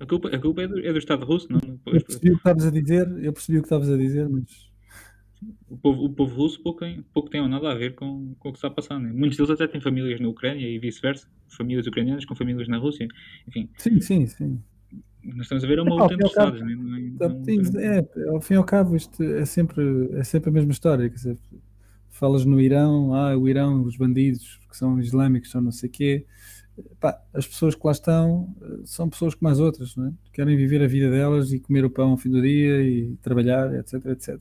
A culpa, a culpa é, do, é do Estado russo, não? Eu percebi o que estavas a dizer, eu percebi o que estavas a dizer, mas. O povo, o povo russo pouco, pouco tem nada a ver com, com o que está a passar. Né? Muitos deles até têm famílias na Ucrânia e vice-versa, famílias ucranianas com famílias na Rússia. Enfim. Sim, sim, sim. Nós estamos a ver uma luta entre Estados. Né? É, é, ao fim e ao cabo, isto é sempre, é sempre a mesma história. Quer dizer, falas no Irão, ah, o Irão, os bandidos que são islâmicos, são não sei o quê pá, as pessoas que lá estão eh, são pessoas como as outras, não é? querem viver a vida delas e comer o pão ao fim do dia e trabalhar, etc, etc.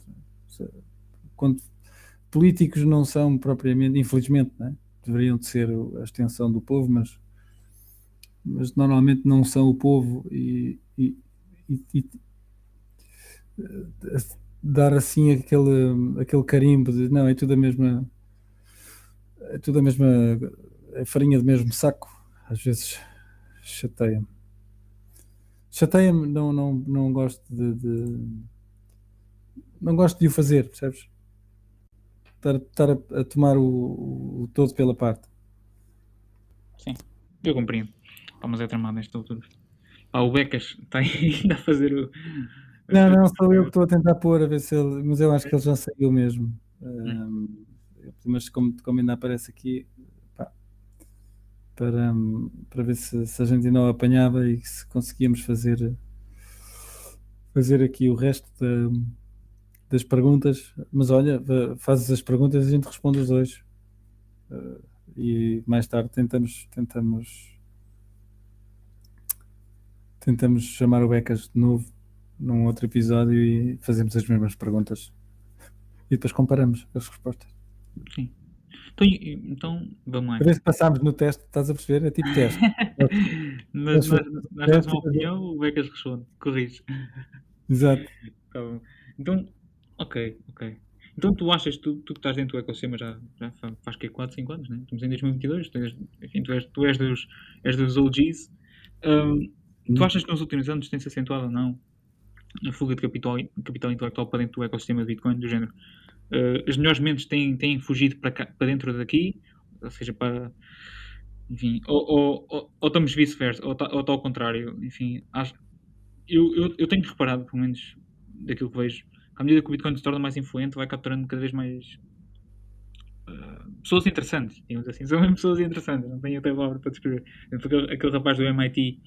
Quando políticos não são propriamente, infelizmente, não é? deveriam de ser a extensão do povo, mas, mas normalmente não são o povo e, e, e, e eh, dar assim aquele, aquele carimbo de não, é tudo a mesma é tudo a mesma é farinha do mesmo saco às vezes chateia-me. Chateia-me, não, não, não gosto de, de, Não gosto de o fazer, percebes? Estar, estar a, a, tomar o, o, todo pela parte. Sim, eu compreendo. Vamos é tramado nesta altura. Ah, o Becas está <laughs> ainda a fazer o. Não, não, sou eu que estou a tentar pôr a ver se ele. Mas eu acho que ele já saiu mesmo. Hum. Um, mas como, como ainda aparece aqui, para, para ver se, se a gente não apanhava e se conseguíamos fazer, fazer aqui o resto da, das perguntas. Mas olha, fazes as perguntas e a gente responde os dois. Uh, e mais tarde tentamos, tentamos, tentamos chamar o Becas de novo num outro episódio e fazemos as mesmas perguntas. E depois comparamos as respostas. Sim. Então, então vamos lá. Para ver se passámos no teste, estás a perceber? É tipo teste. <laughs> Mas nós damos uma opinião, o Becas responde, corrige. Exato. Tá. Então, ok, ok. Então tu achas, tu, tu que estás dentro do ecossistema já, já fa- faz que 4, 5 anos, né? Estamos em 2022, tu és, enfim, tu és, tu és, dos, és dos OGs. Hum, tu achas que nos últimos anos tem-se acentuado ou não a fuga de capital, capital intelectual para dentro do ecossistema de Bitcoin, do género? Uh, as melhores mentes têm, têm fugido para, cá, para dentro daqui, ou seja, para. Enfim, ou, ou, ou, ou estamos vice-versa, ou está tá ao contrário. Enfim, acho, eu, eu, eu tenho reparado, pelo menos daquilo que vejo, à medida que o Bitcoin se torna mais influente, vai capturando cada vez mais uh, pessoas interessantes, digamos assim. <laughs> São mesmo pessoas interessantes, não tenho até palavra para descrever. Aquele, aquele rapaz do MIT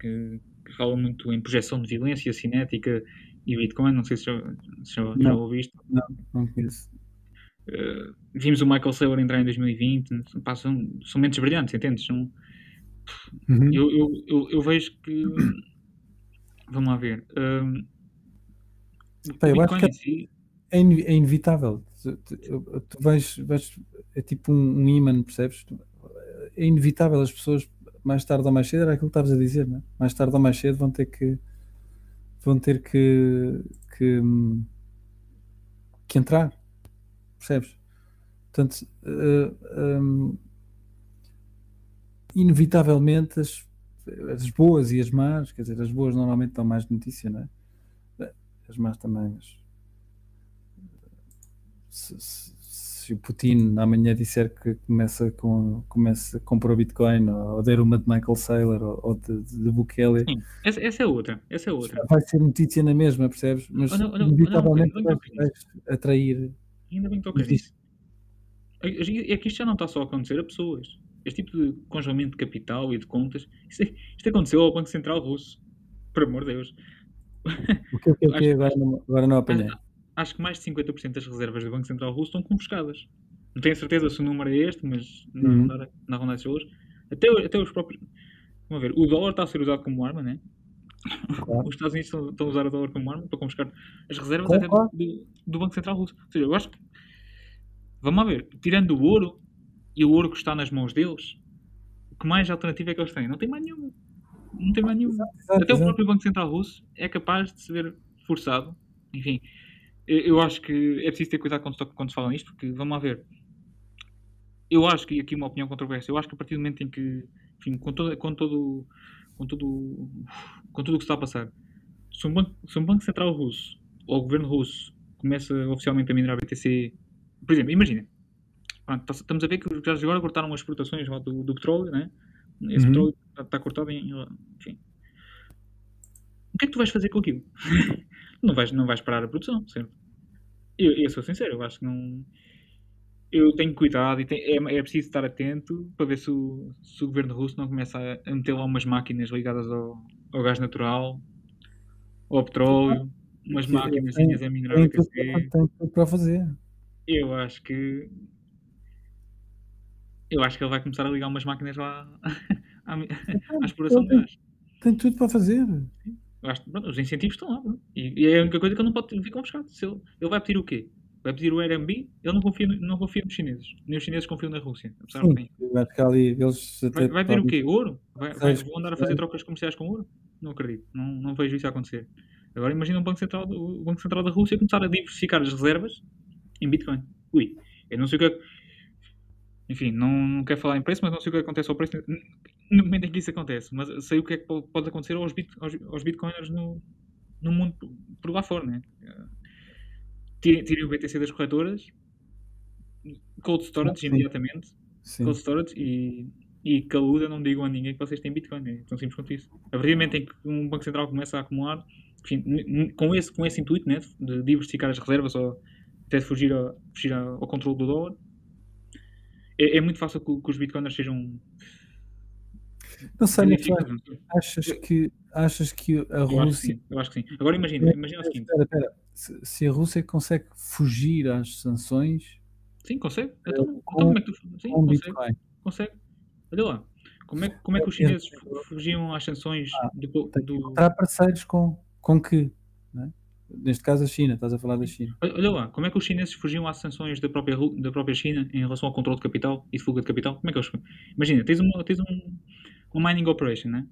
que, que fala muito em projeção de violência, cinética e Bitcoin, não sei se já, se já, já Não. ouviste. Não conheço. Uh, vimos o Michael Saylor entrar em 2020, pá, são, são mentes brilhantes, entendes? São, Uhum. eu, eu, eu, eu vejo que. Vamos lá ver. um, Pá, o eu acho que é, in- é inevitável. Tu, tu- tu vais, vais- é tipo um, um imã, percebes? É inevitável as pessoas, mais tarde ou mais cedo, era aquilo que estavas a dizer, né? mais tarde ou mais cedo vão ter que vão ter que, que, que entrar, percebes? Portanto, eh, hum, inevitavelmente as, as boas e as más, quer dizer, as boas normalmente dão mais notícia, não é? As más também, mas se, se- se o Putin amanhã disser que começa com começa a comprar o Bitcoin ou der uma de Michael Saylor ou, ou de, de, Bukele, Sim, essa, essa é outra. Essa é outra. vai ser notícia na mesma, percebes? Mas Olha, olha, olha, inevitavelmente olha, vais, olha, vais atrair. Ainda bem que tocas nisso. É é que isto já não está só a acontecer a pessoas. Este tipo de congelamento de capital e de contas, isto, isto aconteceu ao Banco Central Russo. Por amor de Deus. O que, o que, o que agora, não, agora não apanhei. Acho que mais de 50% das reservas do Banco Central Russo estão confiscadas. Não tenho certeza se o número é este, mas na Uhum. na esses valores. Até, até os próprios. Vamos ver, o dólar está a ser usado como arma, né? Claro. Os Estados Unidos estão, estão a usar o dólar como arma para confiscar as reservas Claro, até do, do- Banco Central Russo. Ou seja, eu acho que. Vamos ver, tirando o ouro e o ouro que está nas mãos deles, o que mais alternativa é que eles têm? Não tem mais nenhuma. Não tem mais nenhuma. Exato, Até o exato. próprio Banco Central Russo é capaz de se ver forçado. Enfim, eu, acho que é preciso ter cuidado quando quando se fala nisto, porque vamos lá ver. Eu acho que aqui uma opinião controversa. Eu acho que a partir do momento em que, enfim, com todo, com todo, com todo, com tudo o que está a passar, se um, banco, se um banco central russo ou o governo russo começa oficialmente a minerar BTC, por exemplo, imagina, pronto, estamos a ver que já agora cortaram as exportações do, do petróleo, né? Esse Uhum. petróleo está, está cortado em, enfim, o que é que tu vais fazer com aquilo? <laughs> não, vais, não vais parar a produção, certo? Eu, eu sou sincero, eu acho que não. Eu tenho cuidado e tem- é, é preciso estar atento para ver se o, se o governo russo não começa a, a meter lá umas máquinas ligadas ao, ao gás natural, ao petróleo, umas Sim, máquinas tem- a minerar Tem tem tudo para fazer. Eu acho que. Eu acho que ele vai começar a ligar umas máquinas lá <laughs> à, mi- à exploração de gás. Tem tudo para fazer. Eu acho pronto, os incentivos estão lá. E, e é a única coisa que ele não pode vir confiscado. Se ele, ele vai pedir o quê? Vai pedir o Airbnb? Ele não confia, não confia nos chineses. Nem os chineses confiam na Rússia. Apesar de Sim, bem. eu acho que ali eles Vai, vai pedir o quê? Ouro? Vai, vai, vão andar a fazer trocas comerciais com ouro? Não acredito. Não, não vejo isso acontecer. Agora imagina um banco central, o Banco Central da Rússia começar a diversificar as reservas em Bitcoin. Ui, eu não sei o que é. Enfim, não, não quero falar em preço, mas não sei o que acontece ao preço no momento em que isso acontece. Mas sei o que é que po- pode acontecer aos, bit, aos, aos bitcoiners no, no mundo por- lá fora, né? Tirem, tirem o BTC das corretoras, cold storage Sim. imediatamente, Sim. cold storage e, e caluda não digam a ninguém que vocês têm Bitcoin. É tão simples quanto isso. A partir do momento em que um Banco Central começa a acumular, enfim, com, esse, com esse intuito né, de diversificar as reservas ou até fugir, a- fugir ao controle do dólar, é, é muito fácil que, que os Bitcoiners sejam. Não sei, mas achas que, achas que a Eu acho que Rússia. Eu acho que sim. Agora imagina, imagina o seguinte: Espera, espera. Se, se a Rússia consegue fugir às sanções sim, consegue? Então, então com- como é que tu. Sim, consegue. Bitcoin, Consegue. Olha lá. Como é, como é que os chineses fu- fugiam às sanções do, tem que do, encontrar parceiros com, com que? Neste caso a China, estás a falar da China. Olha lá, como é que os chineses fugiam às sanções da própria, da própria China em relação ao controle de capital e de fuga de capital? Como é que eles. Imagina, tens, uma, tens um, um mining operation, né?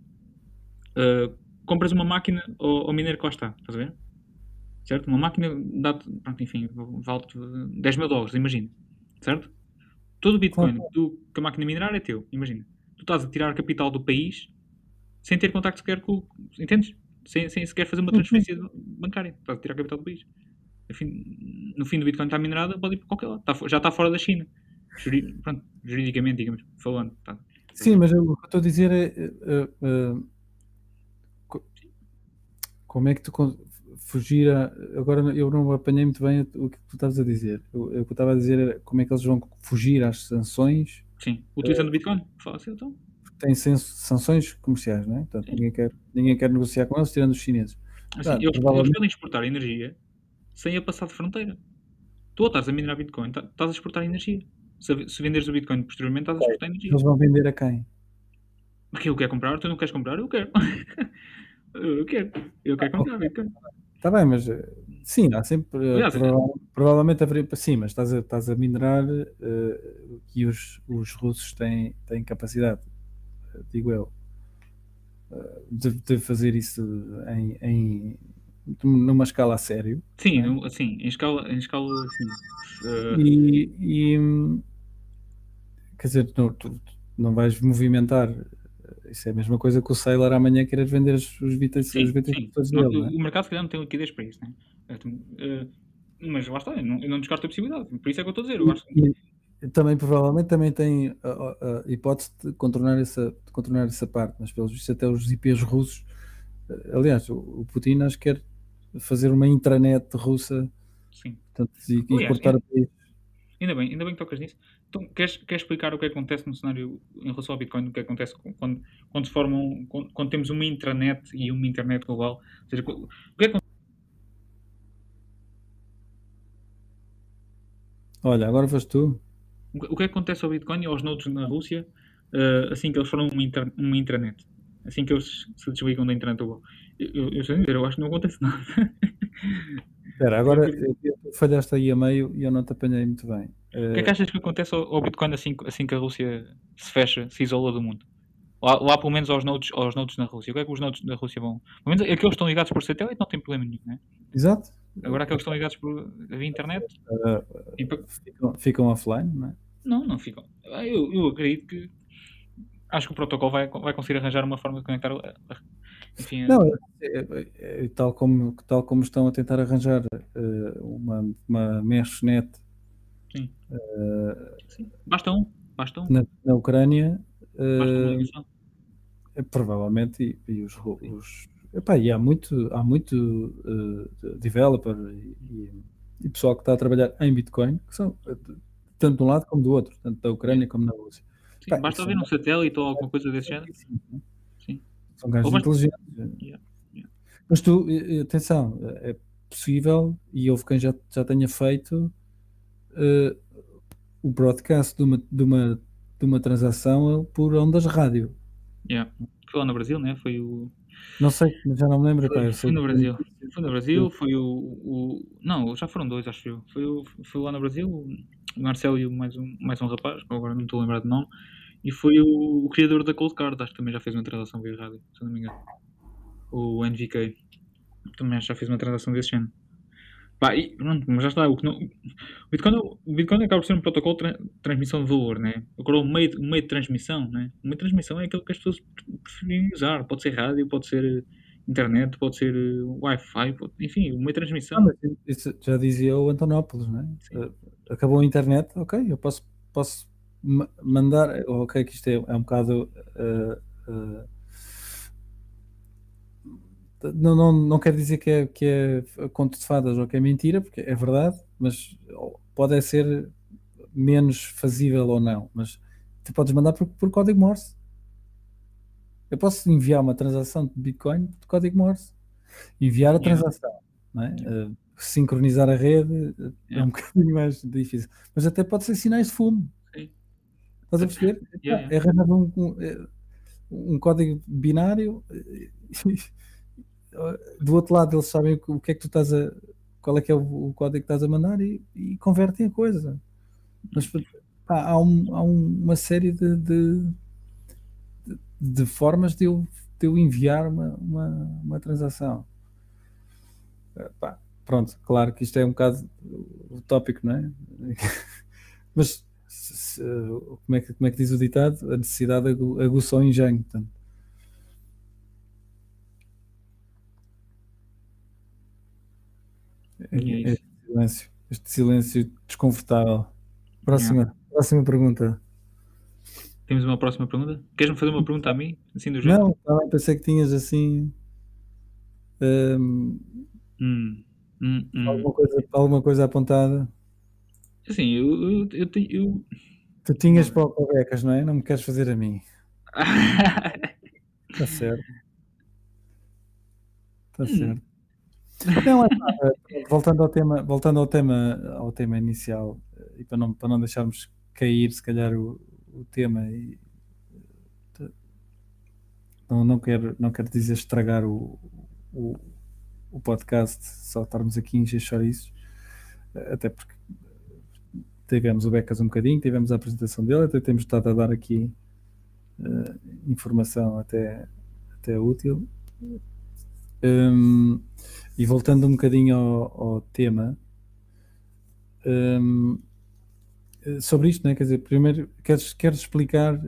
Uh, compras uma máquina ao, ao mineiro que lá está, estás a ver? Certo? Uma máquina dá-te, enfim, vale-te 10 mil dólares, imagina. Certo? Todo o Bitcoin do, que a máquina minerar é teu, imagina. Tu estás a tirar capital do país sem ter contacto sequer com. Entendes? Sem, sem sequer fazer uma uhum. transferência bancária. Estás a tirar capital do país. no fim do Bitcoin está minerada, pode ir para qualquer lado. Está, já está fora da China. Juri, pronto, juridicamente, digamos, falando. Tá. Sim, mas o que estou a dizer é. Uh, uh, como é que tu fugir a, agora eu não apanhei muito bem o que tu estavas a dizer. O que eu estava a dizer era como é que eles vão fugir às sanções. Sim, utilizando uh, Bitcoin. Fala assim então. Tem sanções comerciais, não é? Portanto, ninguém quer, ninguém quer negociar com eles, tirando os chineses. Assim, eles, provavelmente... eles podem exportar energia sem a passar de fronteira. Tu estás a minerar Bitcoin, tá, estás a exportar energia. Se, se venderes o Bitcoin posteriormente, estás a exportar energia. Eles vão vender a quem? Aquilo quer comprar, tu não queres comprar, eu quero. <laughs> eu quero. Eu quero comprar Bitcoin. Está bem, mas eh, sim, há sempre. Eh, Aliás, prova provavelmente haveria. Sim, mas estás a, estás a minerar uh, e os, os russos têm, têm capacidade, digo eu, de, de fazer isso em, em, numa escala a sério. Sim, né? sim em escala, em escala assim. Uh... E, e, quer dizer, não, tu não vais movimentar isso é a mesma coisa que o Sailor amanhã querer vender os, os Beatles, sim, os Beatles todos dele. Não, é? O mercado, se calhar, não tem liquidez para isso, né? Uh, mas lá está, eu não, eu não, descarto a possibilidade. Por isso é que eu estou a dizer. Eu acho e, também, provavelmente, também tem a, a, a, hipótese de contornar essa, de contornar essa parte, mas pelos vistos, até os IPs russos. Aliás, o, o Putin acho que quer fazer uma intranet russa Sim. Portanto, e, Aliás, e cortar a país. Ainda bem, ainda bem que tocas nisso. Então, queres, queres explicar o que acontece no cenário em relação ao Bitcoin? O que acontece quando, quando formam, quando, quando temos uma intranet e uma internet global? Ou seja, o que acontece? Olha, agora foste tu. O que acontece ao Bitcoin e aos nodes na Rússia uh, assim que eles formam uma, inter, uma intranet? Assim que eles se desligam da internet global? Eu, eu, eu, dizer, eu acho que não acontece nada. Espera, agora <laughs> falhaste aí a meio e eu não te apanhei muito bem. O que é que achas que acontece ao, Bitcoin assim, assim que a Rússia se fecha, se isola do mundo? Lá, lá pelo menos aos nodes, aos nodes na Rússia. O que é que os nodes da Rússia vão? Pelo menos aqueles que estão ligados por satélite não tem problema nenhum, né? Exato. Agora aqueles que estão ligados por via internet uh, ficam, ficam, offline, não é? Não, não ficam. Ah, eu, eu acredito que acho que o protocolo vai, vai conseguir arranjar uma forma de conectar. Enfim, não, é, é, tal, como, tal como estão a tentar arranjar uh, uma, uma meshnet Sim. Uh, Sim. Basta um. Basta um. Na, na Ucrânia. Uh, é, provavelmente, e, e os, os epá, e há muito, há muito uh, developer e, e, pessoal que está a trabalhar em Bitcoin, que são tanto de um lado como do outro, tanto da Ucrânia como na Rússia. Sim, Pá, basta haver um satélite ou alguma coisa desse género. Sim. São gajos basta... inteligentes. Yeah. Yeah. Mas tu, atenção, é possível, e houve quem já, já tenha feito uh, o broadcast de uma, de, uma, de uma transação por ondas rádio. Yeah. Foi lá no Brasil, né? Foi o. Não sei, já não me lembro. Foi, foi no Brasil. Foi no Brasil, foi o, o. Não, já foram dois, acho eu. Foi, o, foi lá no Brasil, Marcelo e mais um, mais um rapaz, agora não estou a lembrar de nome. E foi o, o criador da Cold Card, acho que também já fez uma transação via rádio, se não me engano. O NVK. Também já fez uma transação desse género. Pá, e, pronto, mas já está. O, não, o, Bitcoin, o Bitcoin acaba por ser um protocolo de tra transmissão de valor, né? Agora, o meio, o meio de transmissão, né? O meio de transmissão é aquilo que as pessoas preferem usar. Pode ser rádio, pode ser internet, pode ser uh, Wi-Fi, pode, enfim, de transmissão. Ah, isso já dizia o Antonopoulos, né? Uh, acabou a internet, ok, eu posso, posso mandar. Ok, que isto é, é um bocado. Uh, não, não, não quer dizer que é, que é conto de fadas ou que é mentira, porque é verdade, mas pode ser menos fazível ou não. Mas tu podes mandar por, por código Morse. Eu posso enviar uma transação de Bitcoin por código Morse. Enviar a transação. É? Uh, sincronizar a rede é um bocadinho mais difícil. Mas até pode ser sinais de fumo. Sim. Estás a perceber? Yeah, yeah. É arranjar um, um, um, código binário do outro lado eles sabem o que é que tu estás a. qual é que é o, o código que estás a mandar e, e convertem a coisa. Mas pá, há, um, há um, uma série de, de, de, formas de eu, de eu enviar uma, uma, uma transação. Pá, pronto, claro que isto é um bocado utópico, não é? <laughs> Mas se, como, é que, como é que diz o ditado? A necessidade aguçou o engenho. Portanto. É, é este silêncio, este silêncio desconfortável. Próxima, yeah. próxima pergunta. Temos uma próxima pergunta? Queres-me fazer uma pergunta a mim? Assim do jeito? Não, não pensei que tinhas assim. Um, hum, hum, hum. Alguma, coisa, alguma coisa apontada? Assim, eu, eu, eu, eu... Tu tinhas para o Becas, não é? Não me queres fazer a mim. Está <laughs> certo. Está hum. certo. Então, voltando ao tema, voltando ao tema, ao tema inicial, e para não, para não deixarmos cair, se calhar, o, o tema, e, não, não, quero, não quero dizer estragar o, o, o podcast, só estarmos aqui em isso, até porque tivemos o Becas um bocadinho, tivemos a apresentação dele, até temos estado a dar aqui uh, informação até, até útil. Um, e voltando um bocadinho ao, ao tema, um, sobre isto, né? quer dizer, primeiro queres, queres explicar,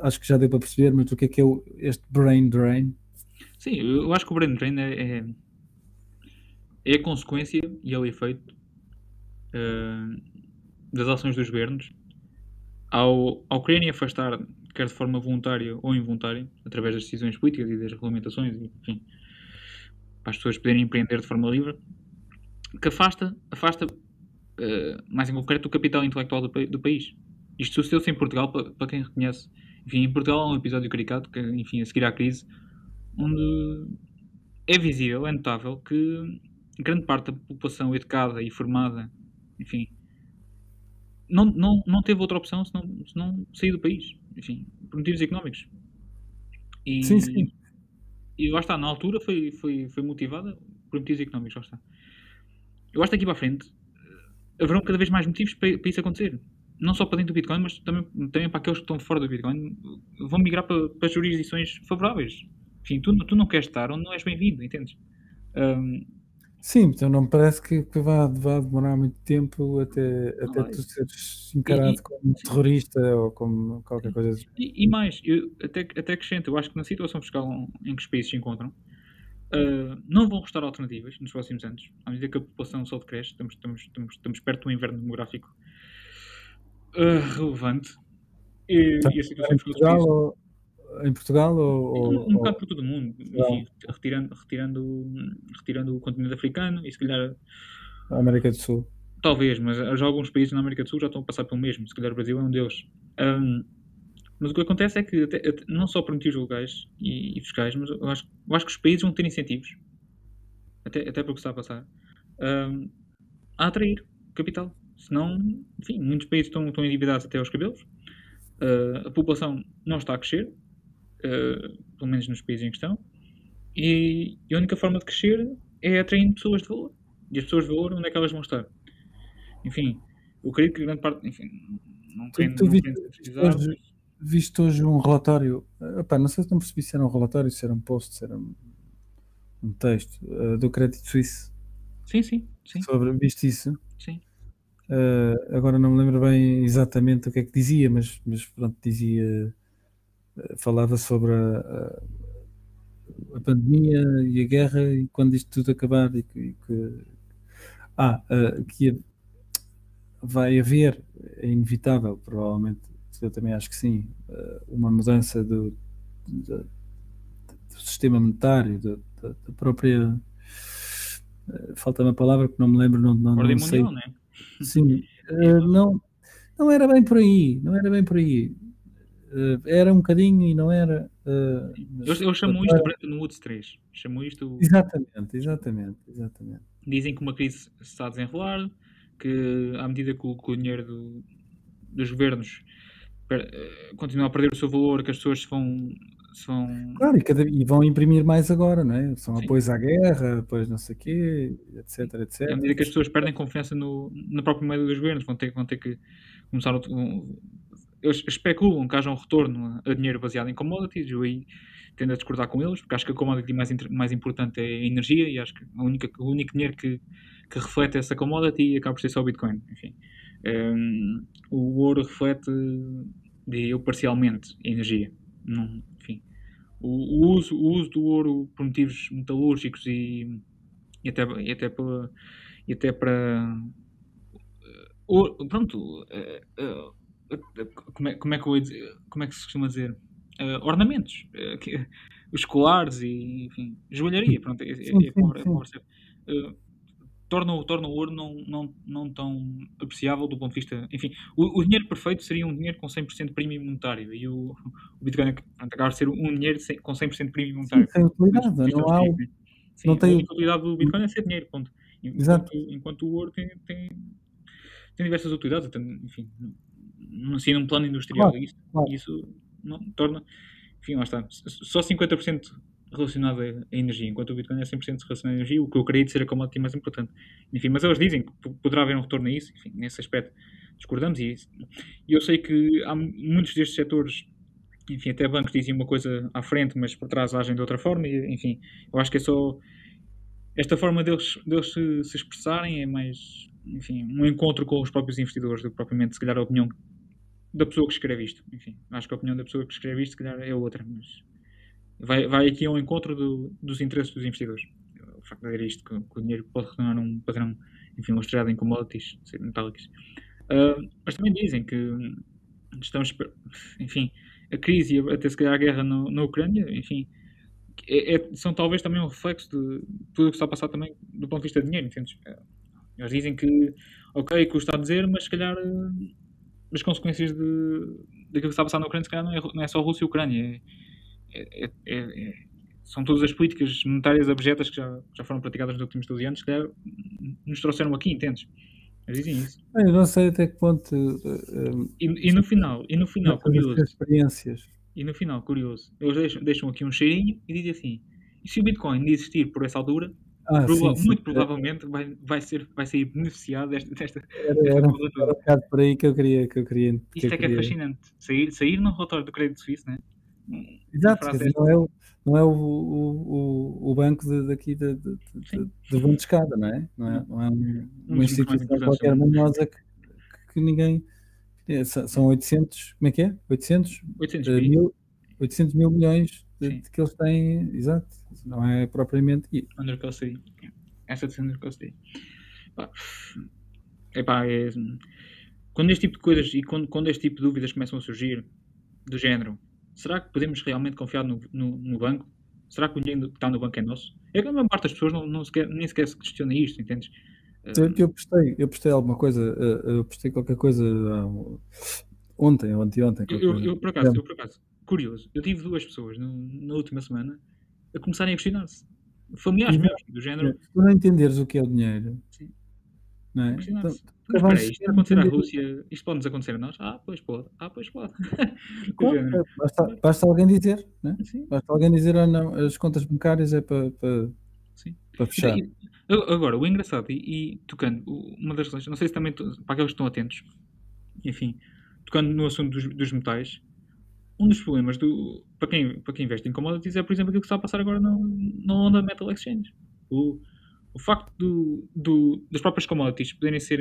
acho que já deu para perceber, mas o que é que é este brain drain? Sim, eu acho que o brain drain é, é, é a consequência e é o efeito uh, das ações dos governos ao, ao quererem afastar, quer de forma voluntária ou involuntária, através das decisões políticas e das regulamentações, enfim, para as pessoas poderem empreender de forma livre, que afasta, afasta uh, mais em concreto, o capital intelectual do, do país. Isto sucedeu-se em Portugal, para, para, quem reconhece. Enfim, em Portugal há um episódio caricato, que, enfim, a seguir à crise, onde é visível, é notável que grande parte da população educada e formada, enfim, não, não, não teve outra opção senão, senão sair do país, enfim, por motivos económicos. E, sim, sim. E lá está, na altura foi, foi, foi motivada por motivos económicos, lá está. Eu acho que daqui para a frente eh, haverão cada vez mais motivos para, para isso acontecer. Não só para dentro do Bitcoin, mas também, também para aqueles que estão fora do Bitcoin. Vão migrar para, para jurisdições favoráveis. Enfim, tu, tu não queres estar onde não és bem-vindo, entendes? Um, Sim, então não me parece que, que vá, vá demorar muito tempo até, até tu seres encarado e, como terrorista ou como qualquer coisa assim. E, e mais, eu até, até acrescento, eu acho que na situação fiscal em que os países se encontram, uh, não vão restar alternativas nos próximos anos. À medida que a população só decresce, estamos, estamos, estamos, estamos perto de um inverno demográfico uh, relevante. E, e a situação fiscal em Portugal ou, um, um bocado por todo o mundo. Enfim, retirando, retirando, retirando o continente africano e se calhar a América do Sul. talvez, mas já alguns países na América do Sul já estão a passar pelo mesmo, se calhar o Brasil é um deles. Um, mas o que acontece é que até, não só por motivos legais e, e, fiscais, mas eu acho, eu acho que os países vão ter incentivos. Até, até porque está a passar. Um, a atrair capital. Senão, enfim, muitos países estão, estão endividados até aos cabelos. Uh, a população não está a crescer, uh, pelo menos nos países em questão, e, e, a única forma de crescer é atraindo pessoas de valor. E as pessoas de valor, onde é que elas vão estar? Enfim, eu creio que grande parte, enfim, não tem tu, tu viste, hoje, um relatório, opa, não sei se não percebi se era um relatório, se era um post, se era um, um texto, uh, do Crédito Suíço. Sim, sim, sim. Sobre, viste isso? Sim. Uh, agora não me lembro bem exatamente o que é que dizia, mas, mas pronto, dizia falava sobre a, a, a, pandemia e a guerra e quando isto tudo acabar e que, e que ah, uh, que vai haver, é inevitável, provavelmente, eu também acho que sim, uh, uma mudança do, do, do sistema monetário, da, da, da própria. Uh, falta uma palavra que não me lembro, não, não, Ordem não sei. Mundial, né? Sim, <laughs> não, não era bem por aí, não era bem por aí era um bocadinho e não era. Eu, eu, chamo isto no Woods 3. Chamo isto. Exatamente, exatamente, exatamente. Dizem que uma crise se está a desenrolar, que à medida que o, que o dinheiro do, dos governos continua a perder o seu valor, que as pessoas vão, são... Claro, e, cada, e, vão imprimir mais agora, não é? São Sim. apoios à guerra, apoios não sei o quê, etc, etc. À medida que as pessoas perdem confiança no, no próprio meio dos governos, vão ter, vão ter que começar. A, eles especulam que haja um retorno a, dinheiro baseado em commodities, eu aí tendo a discordar com eles, porque acho que a commodity mais, mais importante é a energia e acho que a única, o único dinheiro que, que reflete essa commodity acaba por ser só o Bitcoin. Enfim, um, o ouro reflete, diria eu, parcialmente energia. Não, enfim, o, o, uso, o uso do ouro por motivos metalúrgicos e, e, até, e até, pela, e até para. Uh, pronto. Uh, uh, como, é, como, é que eu, como é que se costuma dizer? ornamentos. Que, os colares e, enfim, joalharia. Pronto, é, é, é, é torna, torna o ouro não, não, não tão apreciável do ponto de vista. Enfim, o, o dinheiro perfeito seria um dinheiro com 100% de prémio monetário e o, o Bitcoin acaba de ser um dinheiro com 100% de prémio monetário. Sim, sem utilidade, não há. Sim, não tem... A utilidade do Bitcoin é ser dinheiro, ponto. Enquanto, Exato. enquanto o ouro tem, tem, tem diversas utilidades, enfim, assim num plano industrial, claro, isso, claro. isso não, torna, enfim, lá está, só 50% relacionado à energia, enquanto o Bitcoin é 100% relacionado à energia, o que eu de ser a commodity mais importante. Enfim, mas eles dizem que poderá haver um retorno a isso, enfim, nesse aspecto discordamos e, e eu sei que há muitos destes setores, enfim, até bancos dizem uma coisa à frente, mas por trás agem de outra forma, e, enfim, eu acho que é só esta forma deles, deles se, se expressarem é mais, enfim, um encontro com os próprios investidores do que propriamente, se calhar, a opinião da pessoa que escreve isto. Enfim, acho que a opinião da pessoa que escreve isto, se calhar, é outra, mas vai, vai aqui ao encontro do, dos interesses dos investidores. O facto de dizer isto, que, que, o dinheiro pode retornar um padrão, enfim, mostrado em commodities metálicos. Uh, mas também dizem que estamos, enfim, a crise e até se calhar a guerra na Ucrânia, enfim, é, é, são talvez também um reflexo de tudo o que está a passar também do ponto de vista de dinheiro, entendes? Eles dizem que, ok, está a dizer, mas se calhar as consequências de, daquilo que está a passar na Ucrânia, se calhar não é, não é só Rússia e Ucrânia, é, é, é, são todas as políticas monetárias abjetas que já, já foram praticadas nos últimos 12 anos, que calhar nos trouxeram aqui, entendes? Eles dizem isso. Eu não sei até que ponto. Uh, e, e, no final, e no final, curioso. Experiências. E no final, curioso, eles deixam, deixam aqui um cheirinho e dizem assim: e se o Bitcoin existir por essa altura, ah, prova sim, muito sim. provavelmente vai, vai, ser, vai sair beneficiado desta. desta, era, desta era, era um bocado por aí que eu queria. Que eu queria Isto que é que queria. é fascinante. Sair, sair no relatório do crédito suíço, né? Exato, dizer, não é, o, não é o, o, o banco de, daqui de, de, de, de Bom de Escada, não é? Não é, não é um, uma instituição qualquer manhosa que, que ninguém. São 800, como é que é? 800, 800 uh, mil, 800 mil milhões de, de, que eles têm, exato, não é propriamente. Under custody. Assets under custody. Epá, é, quando este tipo de coisas e quando, quando este tipo de dúvidas começam a surgir, do género, será que podemos realmente confiar no, no, no banco? Será que o dinheiro que está no banco é nosso? É que a maior parte das pessoas não, não sequer, nem sequer se questiona isto, entendes? Eu, postei, eu postei alguma coisa, eu postei qualquer coisa ontem ou anteontem. Eu, eu, por acaso, eu por acaso, curioso, eu tive duas pessoas no, na última semana a começarem a questionar-se. Familiares meus, do género. Se tu não entenderes o que é o dinheiro, Sim. não é? Então, mas espera isto vai acontecer à Rússia, isto pode nos acontecer a nós? Ah, pois pode. Ah, pois pode. <laughs> claro, basta, basta, alguém dizer, né? Sim. Basta alguém dizer, ah, não, as contas bancárias é para, para, Sim. para fechar. E, agora, o engraçado, e, e tocando, uma das razões, não sei se também, para aqueles que estão atentos, enfim, tocando no assunto dos, dos metais, um dos problemas do, para, quem, para quem investe em commodities é, por exemplo, aquilo que está a passar agora no, no Onda Metal Exchange. O, o facto do, do, das próprias commodities poderem ser,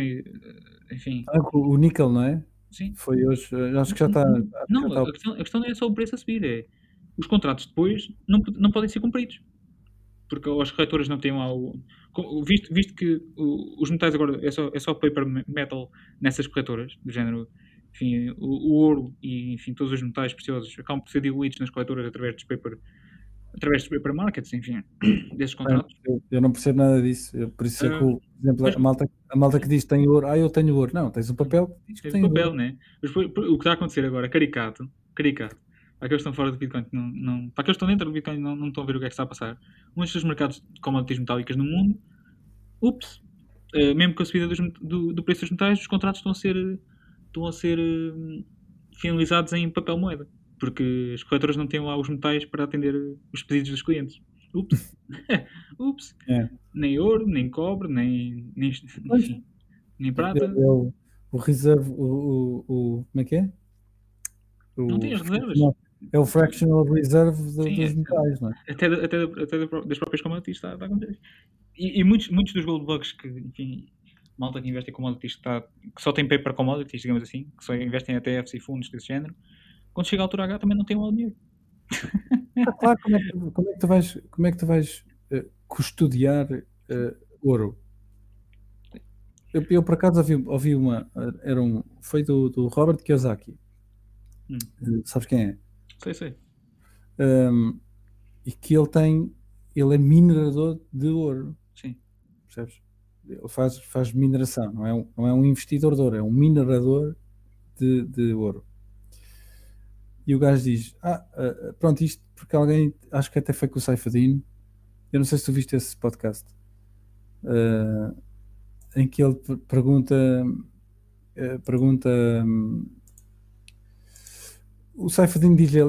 enfim... Ah, o níquel, não é? Sim. Foi hoje, acho que já está... Não, já está... A, questão, a questão não é só o preço a subir, é os contratos depois não, não podem ser cumpridos. Porque as corretoras não têm lá o... Visto, visto que os metais agora é só, é só paper metal nessas corretoras, do género enfim, o, o, ouro e enfim, todos os metais preciosos acabam por ser diluídos nas coletoras através dos paper, através dos paper markets, enfim, <clears throat> desses contratos. Eu, eu não percebo nada disso. Eu, por isso é que, por exemplo, mas, a, malta, a malta que diz que tem ouro, ah, eu tenho ouro. Não, tens um papel que diz que tem papel, ouro. né? Mas, o que está a acontecer agora, caricato, caricato, para aqueles que estão fora do Bitcoin, não, não, para aqueles que estão dentro do Bitcoin não, não estão a ver o que é que está a passar. Muitos dos mercados de commodities metálicas no mundo, ups, uh, mesmo com a subida dos, do, do preço dos metais, os contratos estão a ser estão a ser uh, finalizados em papel moeda. Porque as corretoras não têm lá os metais para atender os pedidos dos clientes. Ups. <laughs> Ups. É. Nem ouro, nem cobre, nem, nem, nem prata. É o, o reserve, o, o, o- como é que é? O- Não tem as reservas. não, é o fractional reserve do- Sim, dos é- metais, não é? Até, até, até das próprias commodities está, está a acontecer. E, e muitos, muitos dos gold bugs que, enfim, malta que investe em commodities que, está, que só tem paper commodities, digamos assim, que só investem em ETFs e fundos desse género, quando chega a altura H também não tem lá o dinheiro. Ah, claro, como é, que, tu- como é que tu vais, como é que tu vais eh, custodiar eh, ouro? Eu, eu, por acaso ouvi, ouvi uma, eh, era um, foi do, do Robert Kiyosaki. Hum. Eh, Sabes quem é? Sei, sei. Um, e que ele tem, ele é minerador de ouro, Sim. percebes? Ele faz, faz mineração, não é, um, não é um investidor de ouro, é um minerador de, de ouro. E o gajo diz: Ah, ah, pronto, isto porque alguém, acho que até foi com o Saifadin, eu não sei se tu viste esse podcast, ah, em que ele per- pergunta, eh, pergunta hum, o Saifadin diz-lhe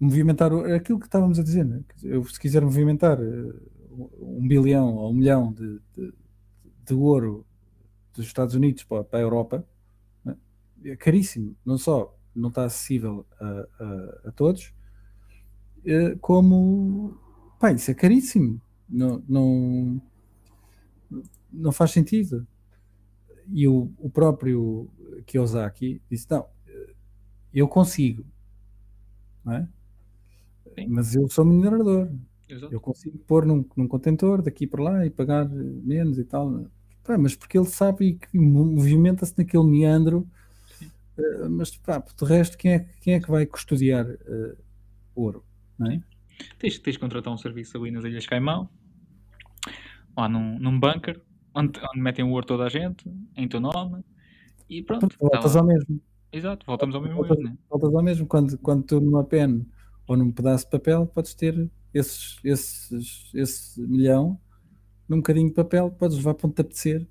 movimentar é aquilo que estávamos a dizer, né? Eu, se quiser movimentar eh, um bilhão ou um milhão de, de, de ouro dos Estados Unidos para, para a Europa, né? é caríssimo, não só não está acessível a, a, a todos, eh, como pá, isso é caríssimo, não, não, não faz sentido. E o, o próprio Kiyosaki disse: Não, eu consigo, não é? Mas eu sou minerador, Exato. eu consigo pôr num, num contentor daqui para lá e pagar menos e tal. Pá, mas porque ele sabe que mo- movimenta-se naquele meandro, eh, mas pá, de resto, quem é, quem é que vai custodiar eh, ouro? Não é? Tens, tens de contratar um serviço ali nas Ilhas Caimão, lá num, num bunker, onde, onde metem o ouro toda a gente, em teu nome, e pronto. tá Voltas lá. ao mesmo. Exato, voltamos ao mesmo Voltas, erro, né? voltas ao mesmo. Quando, quando tu numa pen ou num pedaço de papel podes ter esses, esses, esse milhão num bocadinho de papel, podes levar para onde te apetecer.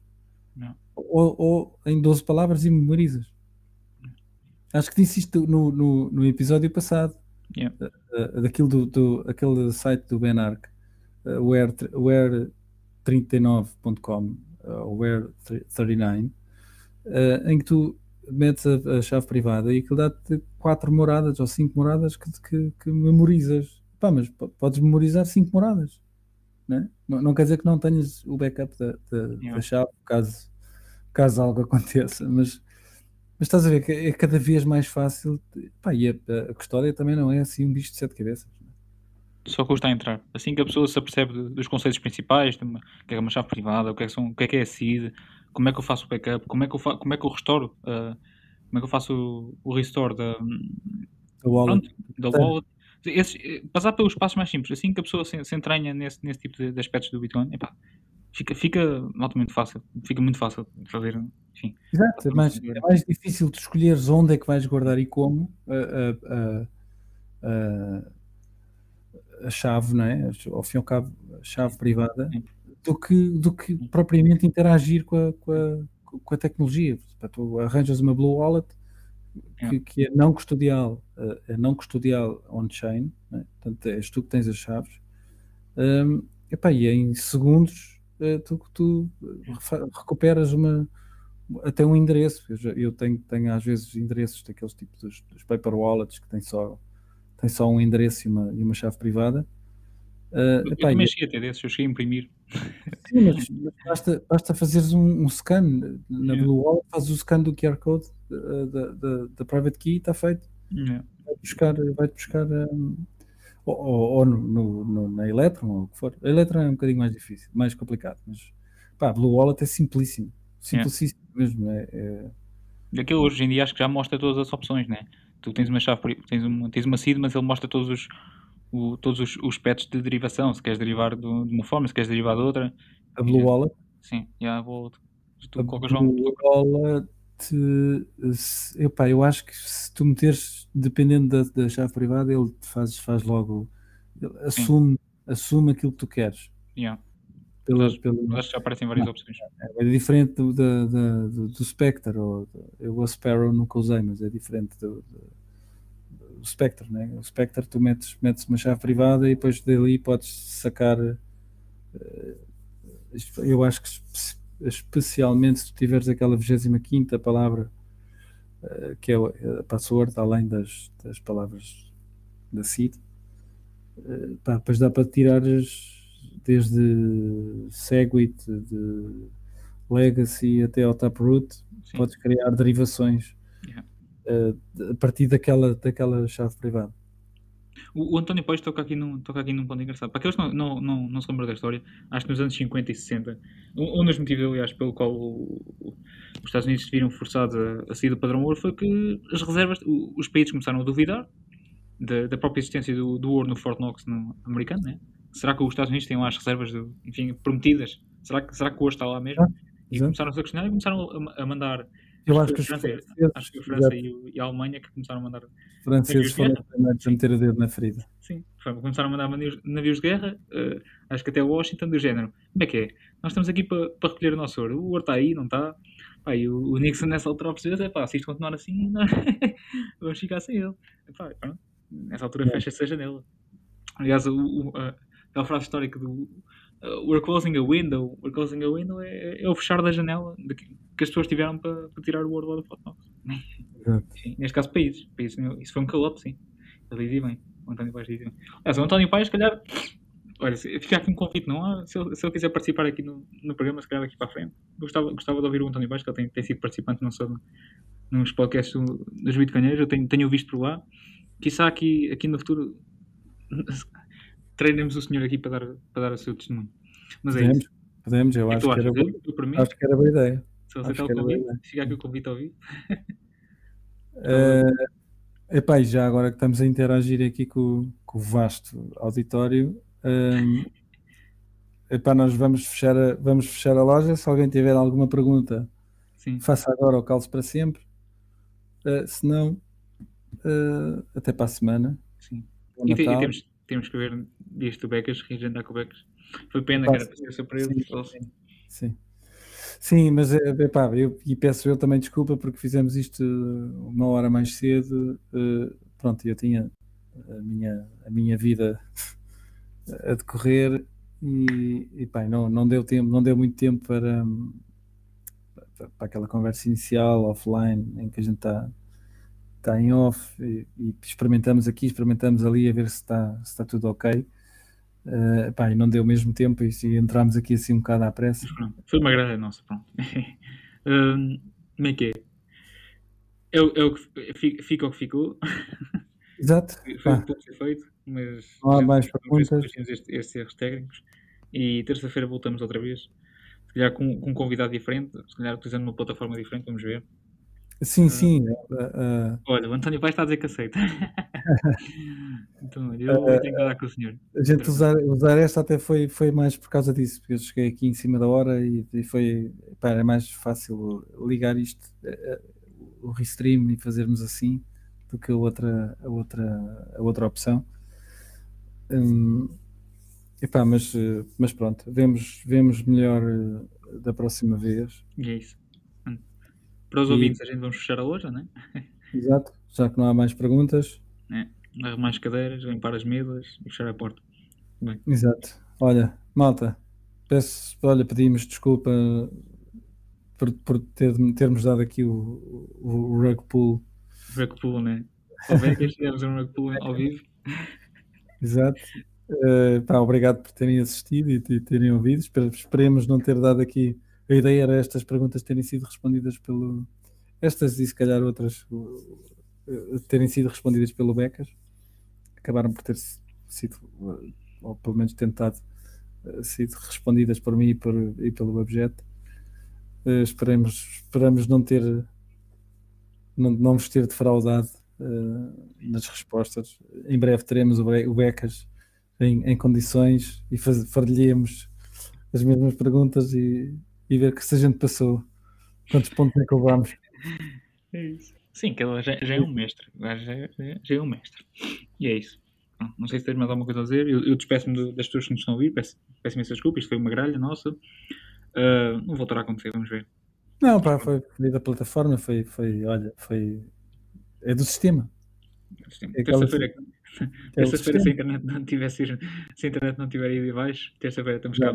Ou, ou em 12 palavras e memorizas. Acho que disse isto no, no, no episódio passado, Yeah. eh, daquilo do, do aquele site do Ben Arc, eh, where, where 39.com, eh, ou where 39, eh, em que tu metes a, a chave privada e aquilo dá-te quatro moradas ou cinco moradas que, que, que memorizas. Pá, mas po- podes memorizar cinco moradas. Né? Não, não quer dizer que não tenhas o backup da, da, da Yeah. chave caso, caso algo <laughs> aconteça, mas, mas estás a ver que é cada vez mais fácil. Pá, e a, a custódia também não é assim um bicho de sete cabeças. Só custa a entrar. Assim que a pessoa se apercebe dos conceitos principais, uma- o que é uma chave privada, o que é que, são, o que, é, que é a seed, como é que eu faço o backup, como é que eu, fa como é que eu restoro, ah, como é que eu faço o, o restore da, A wallet. pronto, da wallet. Esses, eh, passar pelos passos mais simples. Assim que a pessoa se, se entranha nesse, nesse tipo de, de aspectos do Bitcoin, epá, fica, fica altamente fácil. Fica muito fácil de fazer. Enfim, Exato, é mais, é mais difícil tu escolheres onde é que vais guardar e como a, a- a- a- chave, não é? Ao fim e ao cabo, a chave privada, do que, do que propriamente interagir com a, com a, com a tecnologia. Tu arranjas uma Blue Wallet que, que é não custodial, é não custodial on-chain, é? portanto, és tu que tens as chaves. Hum, epá, e em segundos tu, tu refa- recuperas uma, até um endereço. Eu, já- eu tenho, tenho às vezes endereços daqueles tipos dos, dos paper wallets que têm só, têm só um endereço e uma, e uma chave privada. Ah, eu epá, também cheguei até desses, eu cheguei a imprimir. sim, mas, mas basta, basta fazeres um, um scan na Yeah. Blue Wallet, fazes o scan do QR Code ah, da, da, da Private Key e está feito. Yeah. Vai buscar, vai buscar um, ou, ou, ou no, no- no- na Electron ou o que for. A Electron é um bocadinho mais difícil, mais complicado, mas pá, a Blue Wallet é simplíssimo. Simplicíssimo mesmo. É, é- Aquilo hoje em dia acho que já mostra todas as opções, né? Tu tens uma chave, tens uma, tens uma seed, mas ele mostra todos os, o- todos os, os paths de derivação. Se queres derivar de uma forma, se queres derivar de outra. a Blue Wallet Sim. Tu A colocas lá um- Blue Wallet, se- epá, eu acho que se tu meteres, dependendo da, da chave privada, ele faz, faz logo, assume, assume aquilo que tu queres. yeah. Pela, Mas- pela- Mas acho que já aparecem várias opções. é diferente do, da- da- do, do Spectre, ou, do- eu o Sparrow nunca usei, mas é diferente do, do- Spectre, né? O Spectre tu metes, metes uma chave privada e depois dali podes sacar. Uh, eu acho que especialmente se tu tiveres aquela 25 palavra uh, que é a password, além das, das palavras da seed, uh, pá, depois dá para tirar desde Segwit, de Legacy até ao Taproot, Sim. podes criar derivações yeah. uh, a partir daquela, daquela chave privada. O, o António Pais toca aqui, num, toca aqui num ponto engraçado. Para aqueles que não, não, não, não se lembram da história, acho que nos anos 50 e 60, um, um dos motivos, aliás, pelo qual o, o, os Estados Unidos se viram forçados a, a sair do padrão ouro foi que as reservas, os países começaram a duvidar da, da própria existência do, do ouro no Fort Knox no, americano, né? Será que os Estados Unidos têm lá as reservas, de, enfim, prometidas? Será que, será que o ouro está lá mesmo? Ah, e começaram a questionar e começaram a, a mandar eu acho que, a França, acho que a França e, e, a Alemanha que começaram a mandar. Franceses foram os primeiros a meter o dedo na ferida. Sim, começaram a mandar navios, de guerra, uh, acho que até Washington, do género. Como é que é? Nós estamos aqui para, para recolher o nosso ouro. O ouro está aí, não está? Pá, e o, o Nixon nessa altura percebeu, é pá, se isto continuar assim, não, <laughs> vamos ficar sem ele. Nessa altura fecha-se a janela. Aliás, o, o, a, aquela frase histórica do uh, we're closing a window. We're closing a window é, é o fechar da janela de que, as pessoas tiveram para, para tirar o ouro lá do Photonox. Neste caso, países. países. Isso foi um call-up, sim. Ele dizia bem. O António Paes dizia bem. Aliás, o António Paes, se calhar. Olha, fica aqui um convite, não há? Se ele, se ele quiser participar aqui no, no programa, se calhar aqui para a frente. Gostava, gostava de ouvir o António Paes, que ele tem, tem sido participante não só nos podcasts dos Bitcoinheiros, eu tenho, tenho visto por lá. Quizá aqui, aqui no futuro <laughs> treinemos o senhor aqui para dar, para dar o seu testemunho. Mas é podemos, isso. Podemos, eu acho que, era, acho que era boa ideia. Se você está o convite, fica aqui o convite ao vivo. uh, <laughs> epá, e já agora que estamos a interagir aqui com, com o vasto auditório, um, epá, nós vamos fechar, a, vamos fechar a loja. Se alguém tiver alguma pergunta, Sim. faça agora o calço para sempre. Uh, se não, uh, até para a semana. Sim. E, e, temos, temos que ver disto do Becas, reagendar com o Becas. Foi pena que era para ser surpresa. Sim, sim. Sim. Mas é, epá, eu, e peço eu também desculpa porque fizemos isto uma hora mais cedo. Uh, pronto, eu tinha a minha, a minha vida <laughs> a decorrer e, e pá, não, não deu tempo, não deu muito tempo para, para aquela conversa inicial, offline, em que a gente está está em off e, e, experimentamos aqui, experimentamos ali a ver se está, se está tudo ok. Uh, pá, e não deu o mesmo tempo e, e entramos aqui assim um bocado à pressa. Foi uma grande nossa, pronto. uh, <laughs> como é que é? É, é o que fica o que ficou. <laughs> Exato. Foi o que ser feito, mas não há mais perguntas. Estes, estes erros técnicos e terça-feira voltamos outra vez. Se calhar com, com um convidado diferente, se calhar utilizando uma plataforma diferente, vamos ver. Sim, sim. Uh, Olha, o António Pai está a dizer que aceita. <laughs> então, eu, uh, tenho que falar com o senhor. A gente usar, usar esta até foi, foi mais por causa disso, porque eu cheguei aqui em cima da hora e, e foi. Pá, é mais fácil ligar isto, o restream e fazermos assim do que a outra, a outra, a outra opção. Um, epá, mas, mas pronto, vemos, vemos melhor da próxima vez. E é isso. Para os e... ouvintes, a gente vamos fechar a loja, não é? <laughs> Exato, já que não há mais perguntas. É, arrumar as cadeiras, limpar as mesas e fechar a porta. Bem. Exato. Olha, malta, peço, olha, pedimos desculpa por, por ter, termos dado aqui o, o, o rug pull. Rug pull, né? Houve que tivemos um rug pull ao vivo. Exato. Uh, pá, obrigado por terem assistido e, e terem ouvido. Esperemos não ter dado aqui a ideia era estas perguntas terem sido respondidas pelo. Estas e se calhar outras terem sido respondidas pelo Becas. Acabaram por ter sido, ou pelo menos tentado, eh, sido respondidas por mim e, por, e pelo objeto. Uh, esperemos, esperamos não ter não, não vos ter defraudado uh, nas respostas. Em breve teremos o, o Becas em, em condições e far-lhe-emos as mesmas perguntas e, e ver que se a gente passou, quantos pontos é que levamos. É isso. Sim, que ela já, já é um mestre. Já, já, é um mestre. E é isso. Não sei se tens mais alguma coisa a dizer. Eu, eu despeço-me das pessoas que nos estão a ouvir. Peço-me essas desculpas. Isto foi uma gralha nossa. Uh, não voltará a acontecer. Vamos ver. Não, pá, foi da plataforma. Foi, foi, olha, foi. É do sistema. É, é Terça-feira, é é <laughs> terça-feira internet não tiver, se a internet não tiver ido abaixo, terça-feira estamos cá.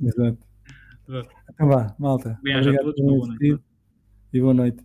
Exato. Então vá, malta. Obrigado a todos. Boa noite. E boa noite.